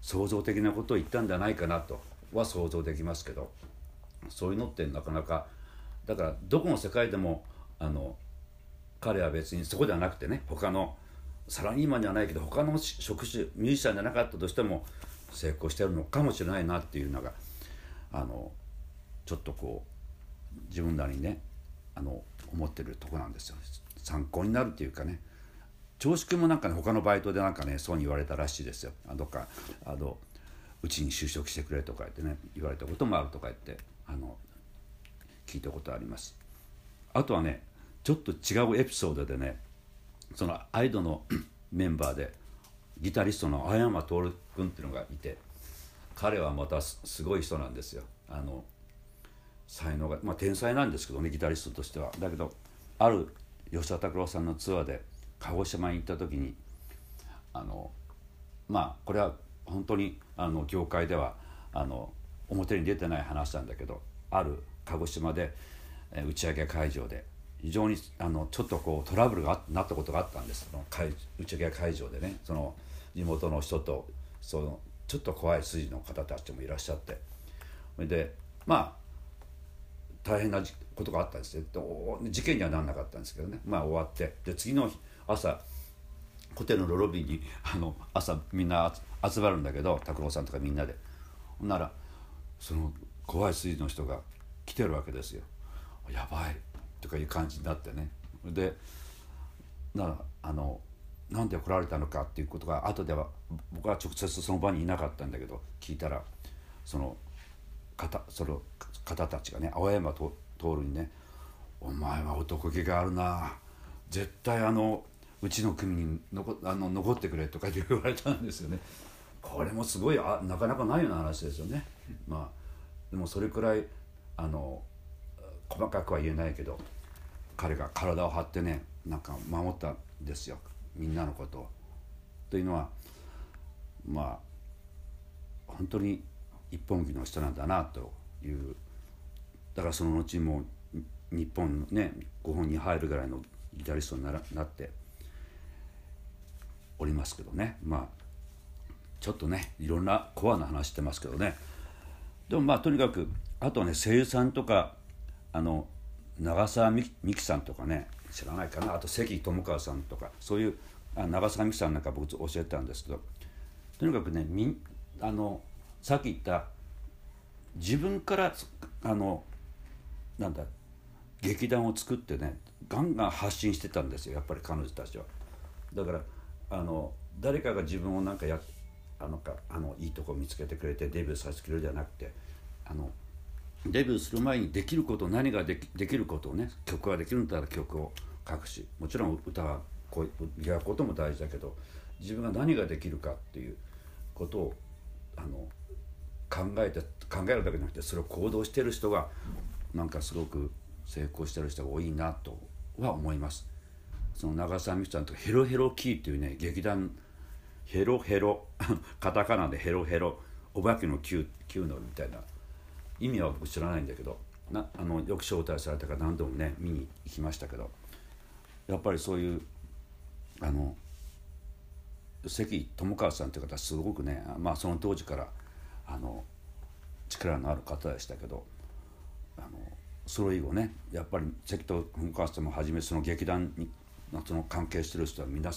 創造的なことを言ったんじゃないかなとは想像できますけど。そういうのってなかなかだからどこの世界でもあの彼は別にそこではなくてね他のサラリーマンじゃないけど他の職種ミュージシャンじゃなかったとしても成功してるのかもしれないなっていうのがあのちょっとこう自分なりにねあの思ってるとこなんですよ。参考になるっていうかね。長子君もなんかね他のバイトでなんかねそうに言われたらしいですよ。あどっかあのうちに就職してくれとか言ってね言われたこともあるとか言って。あの聞いたことあります。あとはねちょっと違うエピソードでねそのアイドの [CLEARS THROAT] メンバーでギタリストの青山徹君っていうのがいて彼はまたすごい人なんですよ。あの才能がまあ天才なんですけどねギタリストとしては。だけどある吉田拓郎さんのツアーで鹿児島に行った時にあのまあこれは本当にあの業界ではあの表に出てない話なんだけどある鹿児島で、打ち上げ会場で非常にあのちょっとこうトラブルがなったことがあったんです。その打ち上げ会場でねその地元の人とそのちょっと怖い筋の方たちもいらっしゃって。それでまあ大変なことがあったんですね。事件にはならなかったんですけどね。まあ終わって。で次の朝ホテルのロビーにあの朝みんな集まるんだけど拓郎さんとかみんなで。ほんならその怖い筋の人が来てるわけですよやばいとかいう感じになってねでなあのなんで来られたのかっていうことが後では僕は直接その場にいなかったんだけど聞いたらその方その方たちがね青山徹にね「お前は男気があるな絶対あのうちの組に残あの残ってくれ」とか言われたんですよね。これもすごいあなかなかないような話ですよね。まあでもそれくらいあの細かくは言えないけど彼が体を張ってねなんか守ったんですよ。みんなのことを。というのはまあ本当に一本気の人なんだなという。だからその後も日本のね5本に入るぐらいのギタリストにななっておりますけどね。まあちょっとねいろんなコアな話してますけどね。でもまあとにかくあとね声優さんとかあの長澤美樹さんとかね知らないかなあと関智川さんとかそういうあ長澤美樹さんなんか僕教えてたんですけどとにかくねみあのさっき言った自分からあのなんだ劇団を作ってねガンガン発信してたんですよやっぱり彼女たちは。だからあの誰かが自分をなんかやあのかあのいいとこ見つけてくれてデビューさせてくれるじゃなくてあのデビューする前にできること何ができできることをね曲ができるんだったら曲を書くしもちろん歌はこう磨くことも大事だけど自分が何ができるかっていうことをあの考えて考えるだけじゃなくてそれを行動してる人がなんかすごく成功してる人が多いなとは思います。その長澤美樹さんとヘロヘロキーっていうね劇団ヘロヘロ。[LAUGHS] カタカナでヘロヘロ。お化けの9のみたいな。意味は僕知らないんだけど。なあのよく招待されたから何度もね見に行きましたけど。やっぱりそういうあの関智川さんという方すごくね、まあ、その当時からあの力のある方でしたけど。あのそれ以後ねやっぱり関智川さんもはじめその劇団にその関係してる人はみんな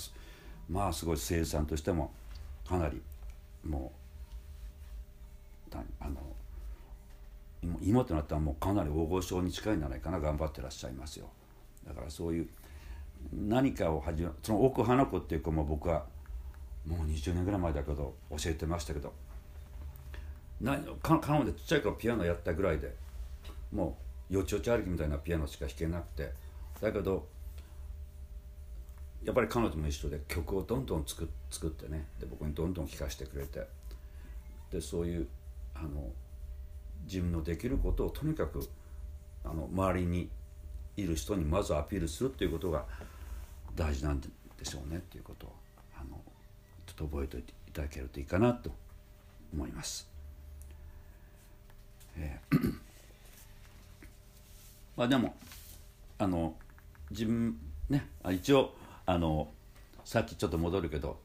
まあすごい声優さんとしてもかなりもうあの今となったらもうかなり大御所に近いんじゃないかな頑張ってらっしゃいますよ。だからそういう何かを始めその奥花子っていう子も僕はもう20年ぐらい前だけど教えてましたけどな彼女ちっちゃい頃ピアノやったぐらいでもうよちよち歩きみたいなピアノしか弾けなくてだけどやっぱり彼女も一緒で曲をどんどん作作ってね。で僕にどんどん聴かせてくれて。でそういうあの自分のできることをとにかくあの周りにいる人にまずアピールするっていうことが大事なんでしょうねっていうことをあのちょっと覚えておいていただけるといいかなと思います。えーまあでもあの自分ね一応あのさっきちょっと戻るけど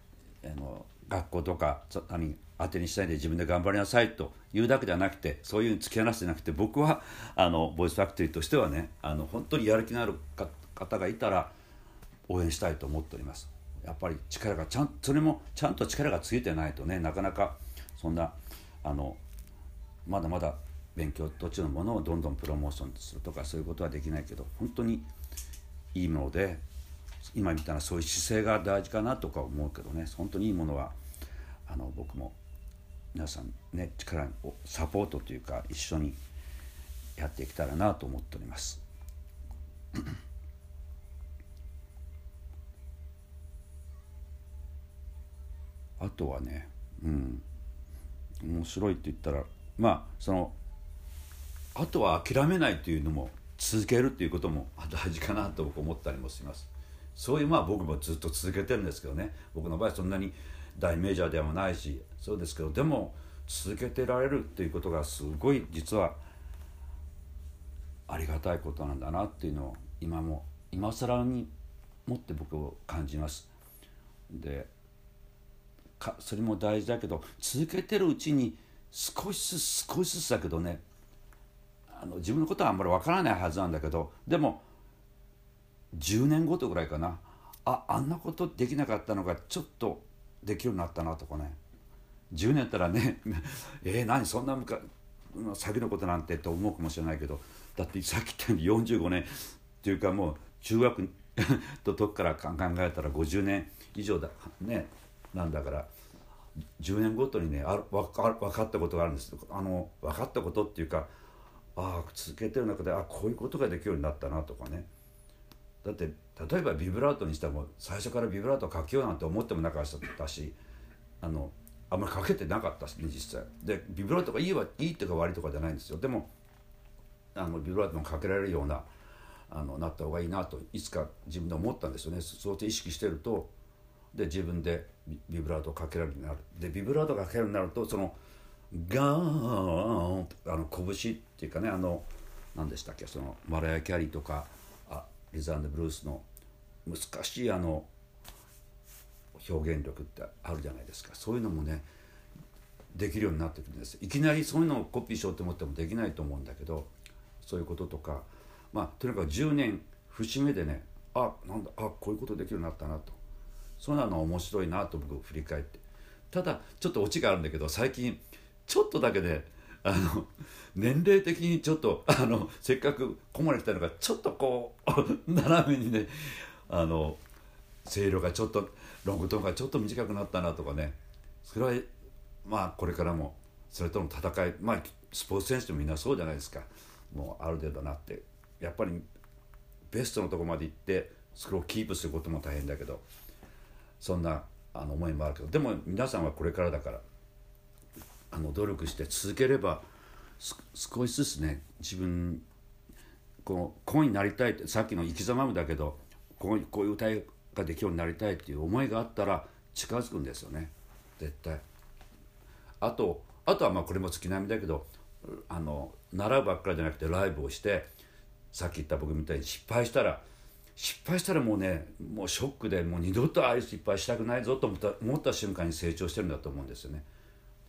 あの学校とか何当てにしないで自分で頑張りなさいというだけではなくてそういう突き放してなくて僕はあのボイスファクトリーとしてはねあの本当にやる気のある方がいたら応援したいと思っております。やっぱり力がちゃんそれもちゃんと力がついてないとねなかなかそんなあのまだまだ勉強途中のものをどんどんプロモーションするとかそういうことはできないけど本当にいいもので今みたいなそういう姿勢が大事かなとか思うけどね本当にいいものはあの僕も皆さんね力をサポートというか一緒にやっていけたらなと思っております。[CLEARS THROAT] あとはね、うん、面白いって言ったらまあそのあとは諦めないというのも続けるっていうことも大事かなと僕思ったりもします。そういうまあ僕もずっと続けてるんですけどね僕の場合そんなに大メジャーではないしそうですけどでも続けてられるっていうことがすごい実はありがたいことなんだなっていうのを今も今更にもって僕を感じます。でかそれも大事だけど続けてるうちに少しずつ少しずつだけどねあの自分のことはあんまりわからないはずなんだけどでも10年ごとぐらいかな。ああんなことできなかったのがちょっとできるようになったなとかね。10年やったらね [LAUGHS] えー、何そんな先のことなんてと思うかもしれないけど。だってさっき言ったように45年っていうかもう中学 [LAUGHS] と時から考えたら50年以上だね。なんだから10年ごとにねあ分か分かったことがあるんです。あの分かったことっていうかああ続けてる中であこういうことができるようになったなとかね。だって例えばビブラートにしても最初からビブラートかけようなんて思ってもなかったしあのあんまりかけてなかったしね実際。でビブラートがいいはいいっていうか悪いとかじゃないんですよ。でもあのビブラートもかけられるようなあのなった方がいいなといつか自分で思ったんですよね。そうやって意識してるとで自分でビブラートをかけられるようになる。でビブラートがかけるようになるとそのガーンあの拳っていうかねあの何でしたっけそのマライア・キャリーとかリザーンド・ブルースの難しいあの表現力ってあるじゃないですか。そういうのもねできるようになってくるんです。いきなりそういうのをコピーしようと思ってもできないと思うんだけどそういうこととかまあとにかく10年節目でねあなんだあこういうことできるようになったなと。そうなの面白いなと僕振り返って。ただちょっとオチがあるんだけど最近ちょっとだけねあの年齢的にちょっとあのせっかくここまで来たのがちょっとこう [LAUGHS] 斜めにねあの声量がちょっとロングトーンがちょっと短くなったなとかね。それはまあこれからもそれとの戦いまあスポーツ選手でもみんなそうじゃないですか。もうある程度なって。やっぱりベストのとこまで行ってそれをキープすることも大変だけど。そんなあの思いもあるけど。でも皆さんはこれからだから。あの努力して続ければ少しずつね自分こうこうになりたいってさっきの生き様もだけどこうこういう歌いができるようになりたいっていう思いがあったら近づくんですよね絶対。あとあとはまあこれも月並みだけどあの習うばっかりじゃなくてライブをしてさっき言った僕みたいに失敗したら失敗したらもうねもうショックでもう二度とああいう失敗したくないぞと思った思った瞬間に成長してるんだと思うんですよね。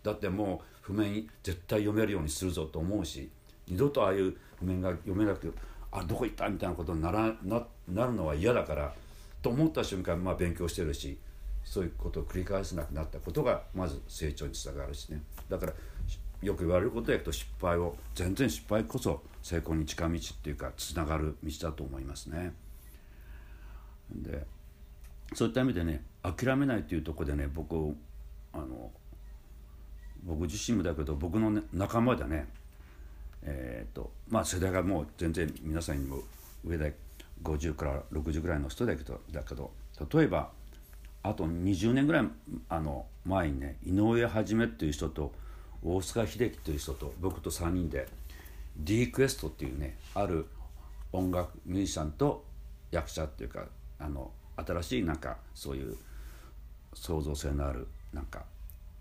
だってもう譜面絶対読めるようにするぞと思うし二度とああいう譜面が読めなくてあどこ行ったみたいなことにならななるのは嫌だからと思った瞬間まあ勉強してるしそういうことを繰り返せなくなったことがまず成長につながるしねだからよく言われることでと失敗を全然失敗こそ成功に近道っていうかつながる道だと思いますね。でそういった意味でね諦めないっていうとこでね僕あの僕自身もだけど僕の、ね、仲間でねえっ、とまあ世代がもう全然皆さんにも上で50から60ぐらいの人だけどだけど例えばあと20年ぐらいあの前にね井上一っていう人と大塚秀樹という人と僕と3人で D クエストっていうねある音楽ミュージシャンと役者っていうかあの新しいなんかそういう創造性のあるなんか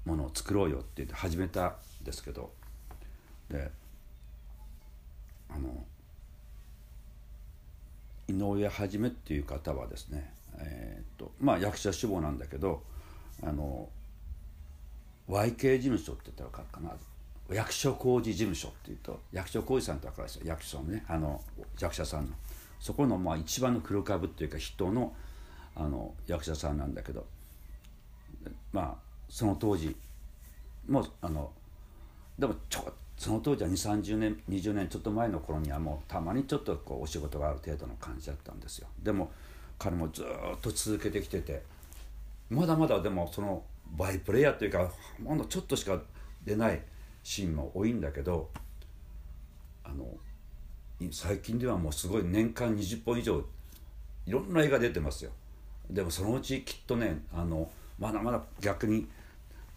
ものを作ろうよって言って始めたんですけどであの井上一っていう方はですねえー、っとまあ役者志望なんだけどあの YK 事務所って言ったら分かるかな？役所工事事務所っていうと役所工事さんって分かるです？よ役所のねあの役者さんの。そこのまあ一番の黒株っていうか人のあの役者さんなんだけどまあその当時もうあのでもちょその当時は2 3 0年20年ちょっと前の頃にはもうたまにちょっとこうお仕事がある程度の感じだったんですよ。でも彼もずっと続けてきててまだまだでもそのバイプレイヤーというかほんのちょっとしか出ないシーンも多いんだけどあの最近ではもうすごい年間20本以上いろんな映画出てますよ。でもそのうちきっとねあのまだまだ逆に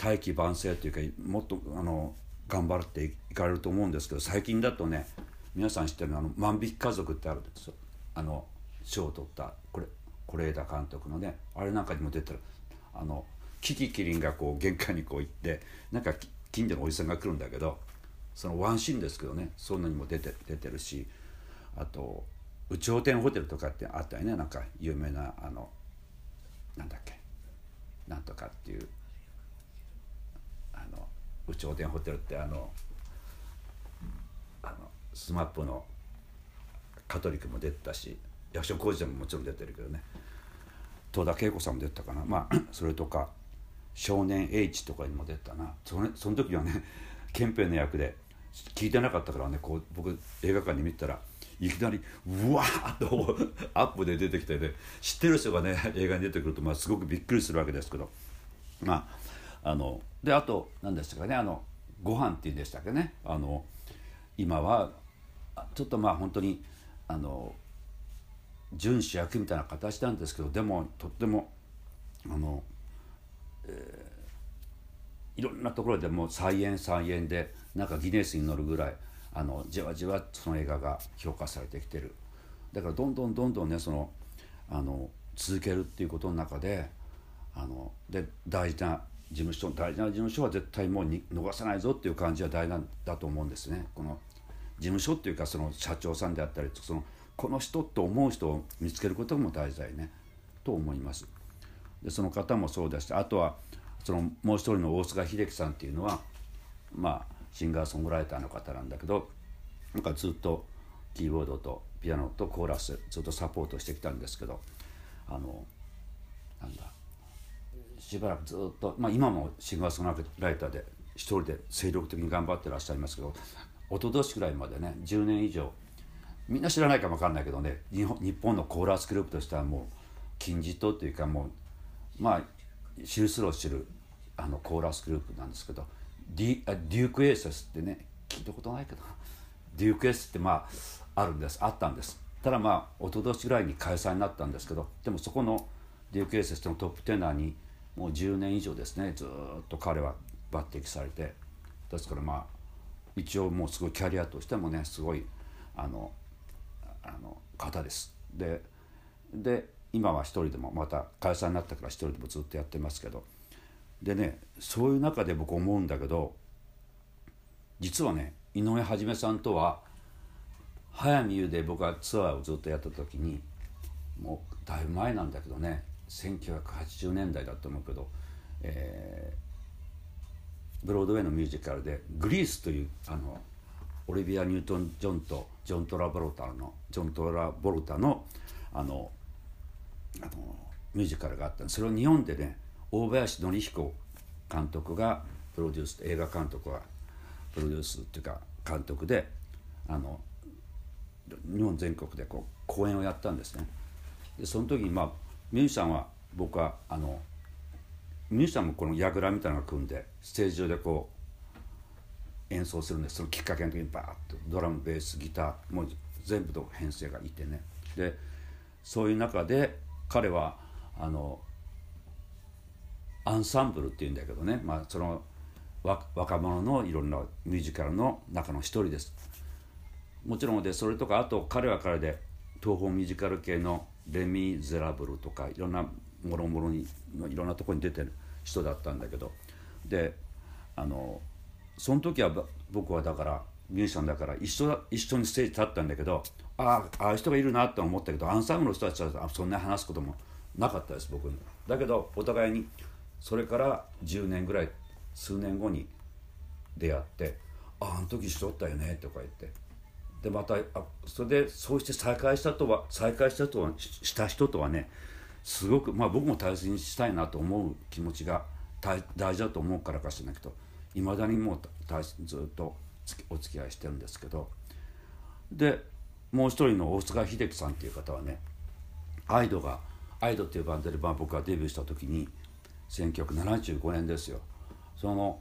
大器晩成というかもっとあの頑張っていかれると思うんですけど最近だとね皆さん知ってるのあの「万引き家族」ってあるんですよ。あの賞を取ったこれ是枝監督のねあれなんかにも出てる。あのキキキリンがこう玄関にこう行ってなんか近所のおじさんが来るんだけどそのワンシーンですけどねそんなにも出て出てるしあと「有頂天ホテル」とかってあったよねなんか有名なあのなんだっけなんとかっていう有頂天ホテルってあのあのスマップのカトリックも出てたし役所広司さんももちろん出てるけどね。戸田恵子さんも出てたかな。まあ [CLEARS THROAT] それとか少年 H とかにも出てたな。そのその時はね [LAUGHS] 憲兵の役で聞いてなかったからねこう僕映画館に見たらいきなりうわーっと [LAUGHS] アップで出てきてね知ってる人がね映画に出てくると、まあ、すごくびっくりするわけですけど。まああのであと何でしたかねあのご飯っていうんでしたっけねあの今はちょっとまあ本当にあの準主役みたいな形なんですけどでもとってもあの、えー、いろんなところでもう再演再演でなんかギネスに乗るぐらいあのじわじわその映画が評価されてきてる。だからどんどんどんどんねそのあの続けるっていうことの中であので大事な事務所大事な事務所は絶対もうに逃さないぞっていう感じは大事なんだと思うんですね。この事務所っていうかその社長さんであったりそのこの人と思う人を見つけることも大事だよねと思います。でその方もそうだしあとはそのもう一人の大塚秀樹さんっていうのはまあシンガーソングライターの方なんだけどなんかずっとキーボードとピアノとコーラスずっとサポートしてきたんですけどあのなんだしばらくずっと、まあ、今もシンガーソングライターで一人で精力的に頑張ってらっしゃいますけど一昨年ぐらいまでね10年以上みんな知らないかも分かんないけどね日本日本のコーラスグループとしてはもう金字塔というかもうまあ知るするを知るあのコーラスグループなんですけどディデュークエーセスってね聞いたことないけど [LAUGHS] デュークエーセスってまああるんです。あったんです。ただまあ一昨年ぐらいに解散になったんですけどでもそこのデュークエーセスのトップテナーにもう10年以上ですねずっと彼は抜擢されてですからまあ一応もうすごいキャリアとしてもねすごいあのあの方です。でで今は一人でもまた解散になったから一人でもずっとやってますけどでねそういう中で僕思うんだけど実はね井上一さんとは早見優で僕はツアーをずっとやった時にもうだいぶ前なんだけどね1980年代だと思うけど、えー、ブロードウェイのミュージカルで「グリース」というあのオリビア・ニュートン・ジョンとジョン・トラボルタのジョン・トラボルタのあのあのミュージカルがあったそれを日本でね大林典彦監督がプロデュース映画監督がプロデュースっていうか監督であの日本全国でこう公演をやったんですね。でその時にまあミュージシャンは僕はあのミュージシャンもこの櫓みたいなのを組んでステージ上でこう演奏するんですそのきっかけの時にバーッとドラムベースギターもう全部の編成がいてね。でそういう中で彼はあのアンサンブルっていうんだけどね、まあ、その若者のいろんなミュージカルの中の一人です。もちろんでそれとかあと彼は彼で東方ミュージカル系の「レ・ミゼラブル」とかいろんなもろもろにいろんなとこに出てる人だったんだけど。であのその時は僕はだからミュージシャンだから一緒一緒にステージ立ったんだけどあああ人がいるなと思ったけどアンサンブルの人たちはそんな話すこともなかったです僕に。だけどお互いにそれから10年ぐらい数年後に出会って「あああの時一緒だったよね」とか言って。でまたあそれでそうして再会したとは再会したとはした人とはねすごくまあ僕も大切にしたいなと思う気持ちが大大事だと思うからかしらないけどいまだにもうずっとお付き合いしてるんですけどでもう一人の大塚秀樹さんっていう方はねアイドがアイドっていうバンドで、まあ、僕がデビューした時に1975年ですよ。その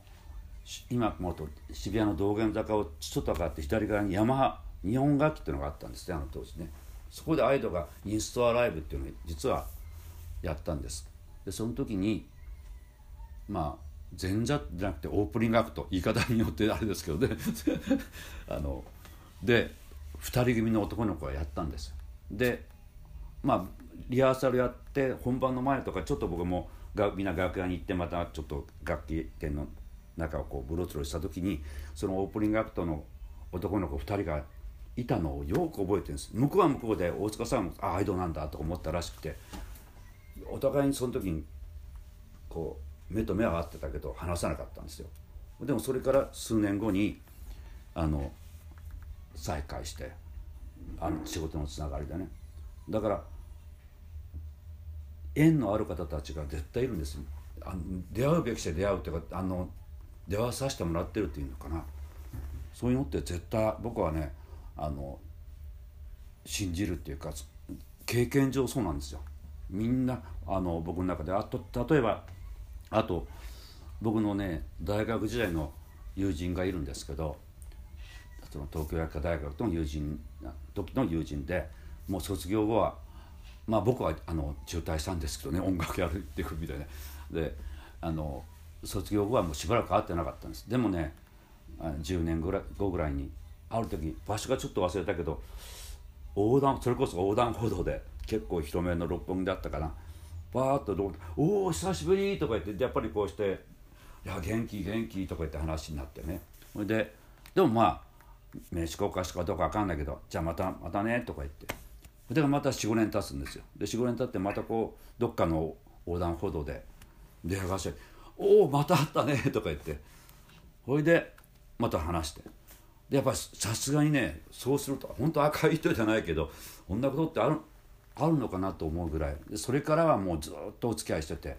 今もっと渋谷の道玄坂をちょっと上がって左側にヤマハ日本楽器っていうのがあったんですねあの当時ね。そこでアイドがインストアライブっていうのを実はやったんです。でその時にまあ前座じゃなくてオープニングアクト言い方によってあれですけどね。[LAUGHS] あので2人組の男の子がやったんです。でまあリハーサルやって本番の前とかちょっと僕もがみんな楽屋に行ってまたちょっと楽器店の中をこうブロツロした時にそのオープニングアクトの男の子2人がいたのをよく覚えてるんです。向こうは向こうで大塚さんもあアイドルなんだと思ったらしくてお互いにその時にこう目と目は合ってたけど話さなかったんですよ。でもそれから数年後にあの再会してあの仕事のつながりでね。だから縁のある方たちが絶対いるんですよ。あの出会うべきして出会うっていうかあの出会わさせてもらってるっていうのかな。そういうのって絶対僕はねあの信じるっていうか経験上そうなんですよ。みんなあの僕の中であと例えばあと僕のね大学時代の友人がいるんですけどその東京薬科大学の友人時の友人でもう卒業後はまあ僕はあの中退したんですけどね音楽やるっていうみたいな。であの卒業後はもうしばらく会ってなかったんです。でもね10年ぐらい後ぐらいにある時場所がちょっと忘れたけど横断それこそ横断歩道で結構広めの六本木だったかな。バーッとおお久しぶり」とか言ってやっぱりこうして「いや元気元気」とか言って話になってね。それででもまあ名刺交換しかどうか分かんないけど「じゃあまたまたね」とか言って。それがまた45年経つんですよ。で45年経ってまたこうどっかの横断歩道で出会いがして「おおまた会ったね」とか言って。ほいでまた話して。でやっぱさすがにねそうすると本当赤い人じゃないけどこんなことってあるあるのかなと思うぐらい。でそれからはもうずっとお付き合いしてて。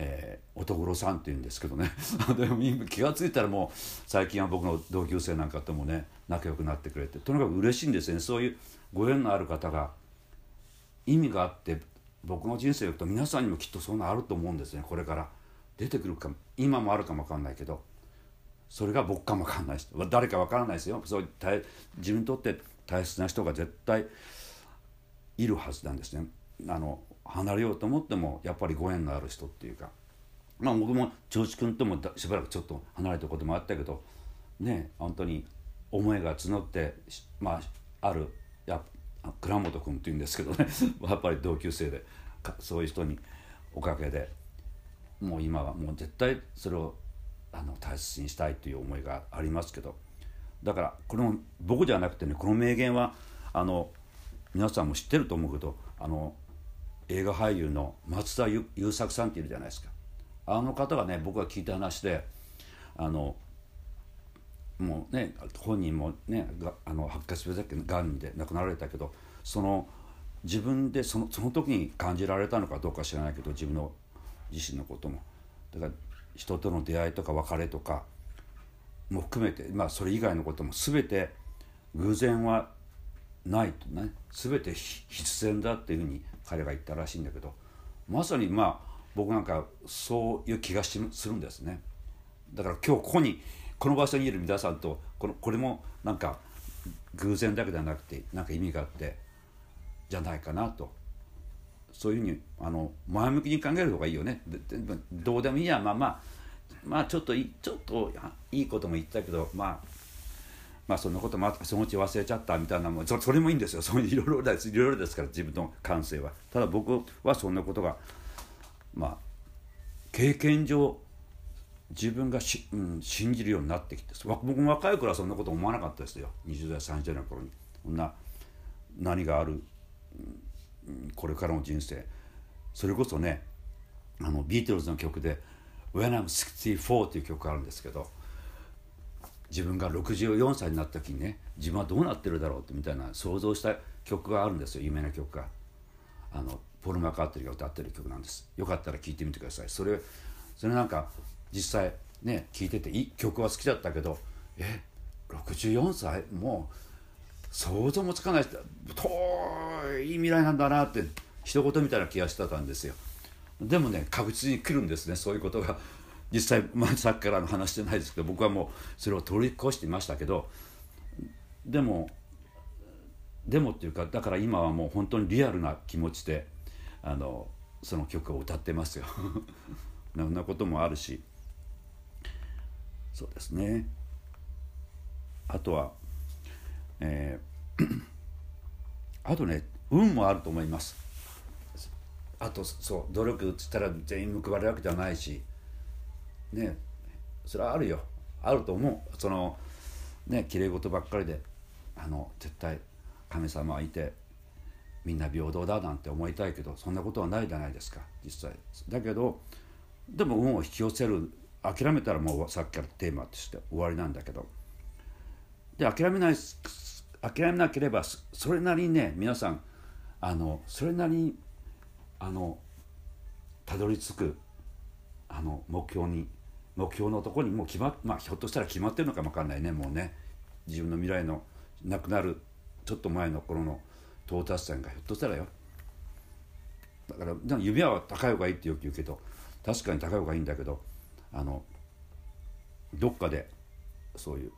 えー、乙黒さんっていうんですけどね。[LAUGHS] でも気が付いたらもう最近は僕の同級生なんかともね仲良くなってくれてとにかく嬉しいんですね。そういうご縁のある方が意味があって僕の人生を言うと皆さんにもきっとそんなあると思うんですね。これから出てくるか今もあるかも分かんないけど。それが僕かも分かんないし誰か分からないですよ。そう自分にとって大切な人が絶対いるはずなんですね。あの離れようと思ってもやっぱりご縁のある人っていうか。まあ僕も長司君ともしばらくちょっと離れたこともあったけどね本当に思いが募ってまああるや倉本君っていうんですけどね。[LAUGHS] やっぱり同級生でそういう人におかげでもう今はもう絶対それをあの大切にしたいという思いがありますけどだからこの僕じゃなくてねこの名言はあの皆さんも知ってると思うけどあの映画俳優の松田優作さんっているじゃないですか。あの方がね僕が聞いた話であのもうね本人もねがあの白血病だっけがんで亡くなられたけどその自分でそのその時に感じられたのかどうか知らないけど自分の自身のことも。だから人との出会いとか別れとかも含めてまあそれ以外のことも全て偶然はないとね全て必然だっていうふうに彼が言ったらしいんだけどまさにまあ僕なんかそういう気がするんですね。だから今日ここにこの場所にいる皆さんとこのこれもなんか偶然だけではなくて何か意味があってじゃないかなと。そういうふうにあの前向きに考える方がいいよね。どうでもいいやまあまあまあちょっといちょっといいことも言ったけどまあまあそんなこともそのうち忘れちゃったみたいなもそそれもいいんですよ。そういろいろですいろいろですから自分の感性は。ただ僕はそんなことがまあ経験上自分がし、うん、信じるようになってきて僕も若い頃はそんなこと思わなかったですよ。20代30代の頃に。こんな何がある、うん、これからの人生。それこそねあのビートルズの曲で「When I'm 64」っていう曲があるんですけど自分が64歳になった時にね自分はどうなってるだろうってみたいな想像した曲があるんですよ有名な曲が。あのポル・マカートリーが歌ってる曲なんです。よかったら聴いてみてください。それそれなんか実際ね聴いてていい曲は好きだったけどえ64歳？もう想像もつかない遠い未来なんだなって一言みたいな気がしてたんですよ。でもね確実に来るんですねそういうことが。実際、まあ、さっきからの話してないですけど僕はもうそれを取り越していましたけどでもでもっていうかだから今はもう本当にリアルな気持ちであのその曲を歌ってますよ。[LAUGHS] そんなこともあるし。そうですね。あとはえー、あとね運もあると思います。あとそう努力っつったら全員報われるわけではないしねそれはあるよ。あると思う。そのねきれい事ばっかりであの絶対神様はいてみんな平等だなんて思いたいけどそんなことはないじゃないですか実際。だけどでも運を引き寄せる諦めたらもうさっきからテーマとして終わりなんだけど。で諦めない諦めなければそれなりにね皆さんあのそれなりにあのたどり着くあの目標に目標のところにもう決まっまあひょっとしたら決まってるのかもわかんないねもうね。自分の未来のなくなるちょっと前の頃の到達点がひょっとしたらよ。だから夢は高い方がいいってよく言うけど確かに高い方がいいんだけどあのどっかでそういう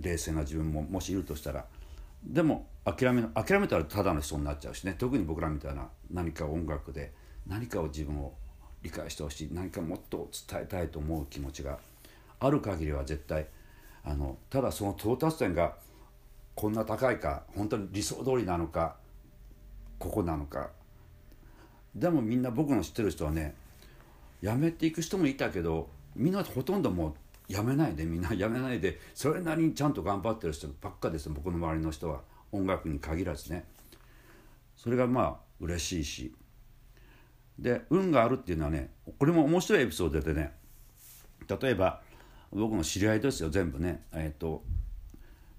冷静な自分ももしいるとしたらでも諦め諦めたらただの人になっちゃうしね。特に僕らみたいな何か音楽で何かを自分を理解してほしい。何かもっと伝えたいと思う気持ちがある限りは絶対あのただその到達点がこんな高いか本当に理想通りなのかここなのか。でもみんな僕の知ってる人はね辞めていく人もいたけどみんなほとんどもう辞めないでみんな [LAUGHS] 辞めないで。それなりにちゃんと頑張ってる人ばっかです僕の周りの人は。音楽に限らずね。それがまあ嬉しいし。で運があるっていうのはねこれも面白いエピソードでね。例えば僕の知り合いですよ全部ね。えっ、ー、と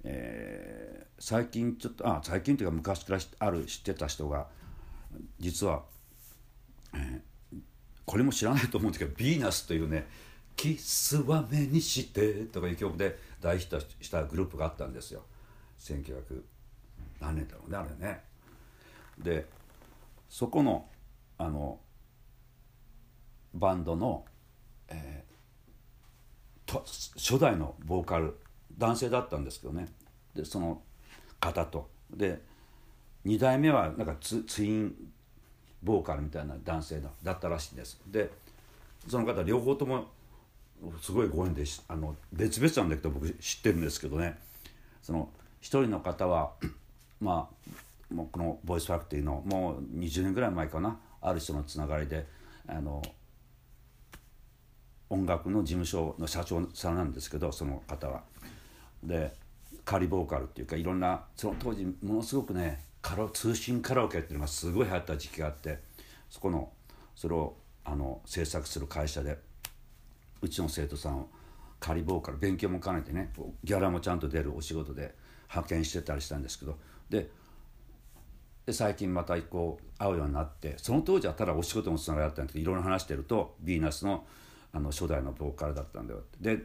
えー、最近ちょっとあ最近というか昔からある知ってた人が実は、えー、これも知らないと思うんですけど「ヴィーナス」というね「キスは目にして」とかいう曲で大ヒットしたグループがあったんですよ。1900何年だろうねあれね。でそこのあのバンドの、えー、と初代のボーカル男性だったんですけどね。でその方と。で2代目はなんかツツインボーカルみたいな男性だったらしいんです。でその方両方ともすごいご縁であの別々なんだけど僕知ってるんですけどねその一人の方は [CLEARS THROAT] まあもうこのボイスファクトリーのもう20年ぐらい前かなある人のつながりであの音楽の事務所の社長さんなんですけどその方は。で仮ボーカルっていうかいろんなその当時ものすごくねカラ通信カラオケっていうのがすごい流行った時期があってそこのそれをあの制作する会社でうちの生徒さんを仮ボーカル勉強も兼ねてねギャラもちゃんと出るお仕事で派遣してたりしたんですけど。でで最近またこう会うようになってその当時はただお仕事もつながりあったんですけどいろいろ話してるとヴィーナスのあの初代のボーカルだったんだよって。で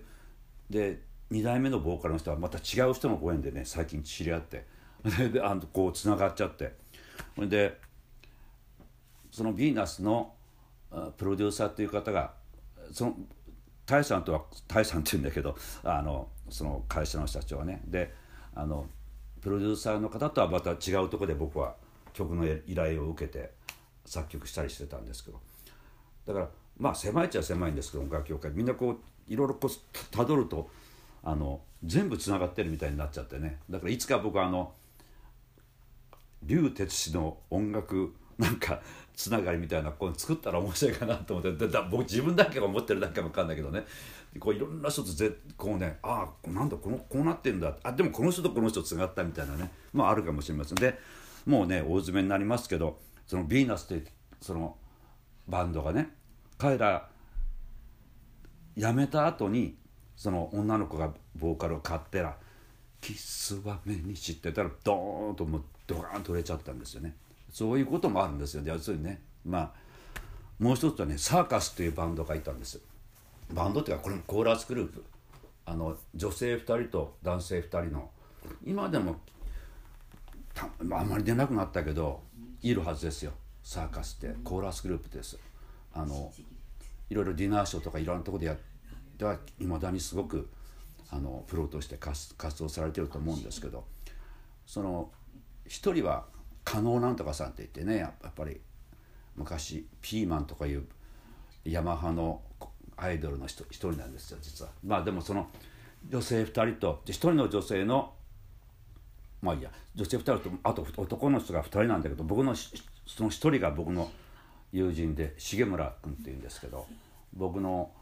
で2代目のボーカルの人はまた違う人のご縁でね最近知り合って。[LAUGHS] であのこうつながっちゃって。それでそのヴィーナスのプロデューサーという方がそのタイさんとはタイさんって言うんだけどあのその会社の社長はね。であのプロデューサーの方とはまた違うとこで僕は曲の依頼を受けて作曲したりしてたんですけど。だからまあ狭いっちゃ狭いんですけど音楽協会みんなこういろいろこうたどるとあの全部つながってるみたいになっちゃってね。だからいつか僕はあの竜哲司の音楽なんかつながりみたいなこう作ったら面白いかなと思って。だ僕自分だけが思ってるだけかも分かんないけどね。こういろんな人とぜこうねああなんだこのこうなってんだ。あでもこの人とこの人つながったみたいなね。まああるかもしれません。でもうね大詰めになりますけどそのヴィーナスってそのバンドがね彼ら辞めた後にその女の子がボーカルを買ってら「キスは目に知ってたらドーンともうドカーンと売れちゃったんですよね。そういうこともあるんですよ。要するにねまあもう一つはねサーカスというバンドがいたんですバンドっていうかこれもコーラスグループ。あの女性2人と男性2人の今でもあんまり出なくなったけどいるはずですよ。サーカスってコーラスグループです。あのいろいろディナーショーとかいろんなとこでやってはいまだにすごくあのプロとして活動されてると思うんですけどその一人は加納なんとかさんって言ってねやっぱり昔ピーマンとかいうヤマハのアイドルの一人なんですよ実は。まあでもその女性2人と1人の女性のまあいいや女性2人とあと男の人が2人なんだけど僕のその1人が僕の友人で重村君っていうんですけど僕の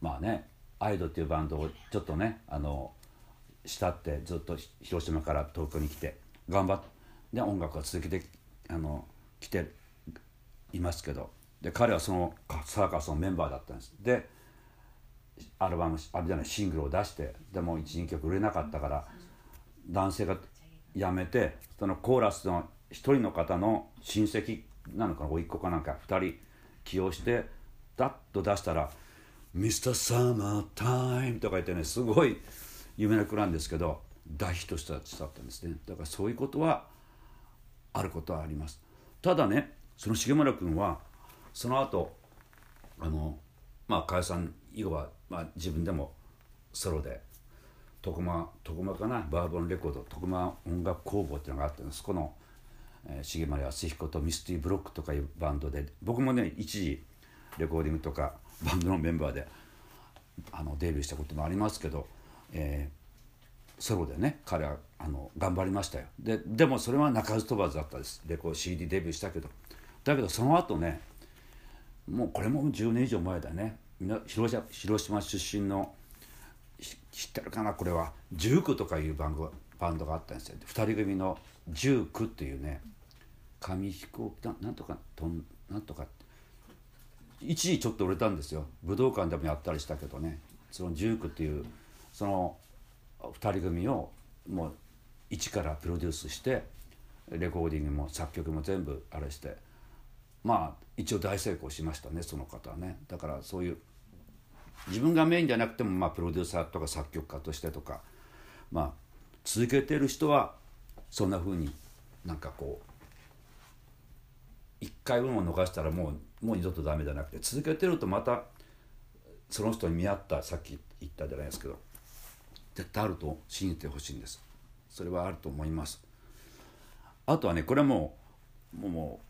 まあねアイドっていうバンドをちょっとねあの慕ってずっと広島から東京に来て頑張って、で音楽を続けてあの来ていますけど。で彼はそのサーカスのメンバーだったんです。でアルバムあれじゃないシングルを出してでも12曲売れなかったから男性が辞めてそのコーラスの1人の方の親戚なのかな甥っ子かなんか2人起用してダッと出したらミスターサマータイムとか言ってねすごい有名な曲なんですけど大ヒットしただったんですね。だからそういうことはあることはあります。ただねその重村君はその後あのまあ加谷さん以後は、まあ、自分でもソロで徳間徳間かなバーボンレコード徳間音楽工房っていうのがあってそこの、えー、重丸康彦とミスティブロックとかいうバンドで僕もね一時レコーディングとかバンドのメンバーであのデビューしたこともありますけど、えー、ソロでね。彼はあの頑張りましたよ。ででもそれは鳴かず飛ばずだったです。レコー CD デビューしたけど。だけどその後ねもうこれも10年以上前だね。広島出身の知ってるかな？これは「ジューク」とかいうバンドバンドがあったんですよ。2人組の「ジューク」っていうね紙飛行機ななんとかとんなんとか。一時ちょっと売れたんですよ。武道館でもやったりしたけどね。そのジュークっていうその2人組をもう一からプロデュースしてレコーディングも作曲も全部あれしてまあ一応大成功しましたねその方はね。だからそういう自分がメインじゃなくてもまあプロデューサーとか作曲家としてとかまあ続けてる人はそんな風になんかこう一回運を逃したらもうもう二度とダメじゃなくて続けてるとまたその人に見合ったさっき言ったじゃないですけど絶対あると信じてほしいんです。それはあると思います。あとはねこれももう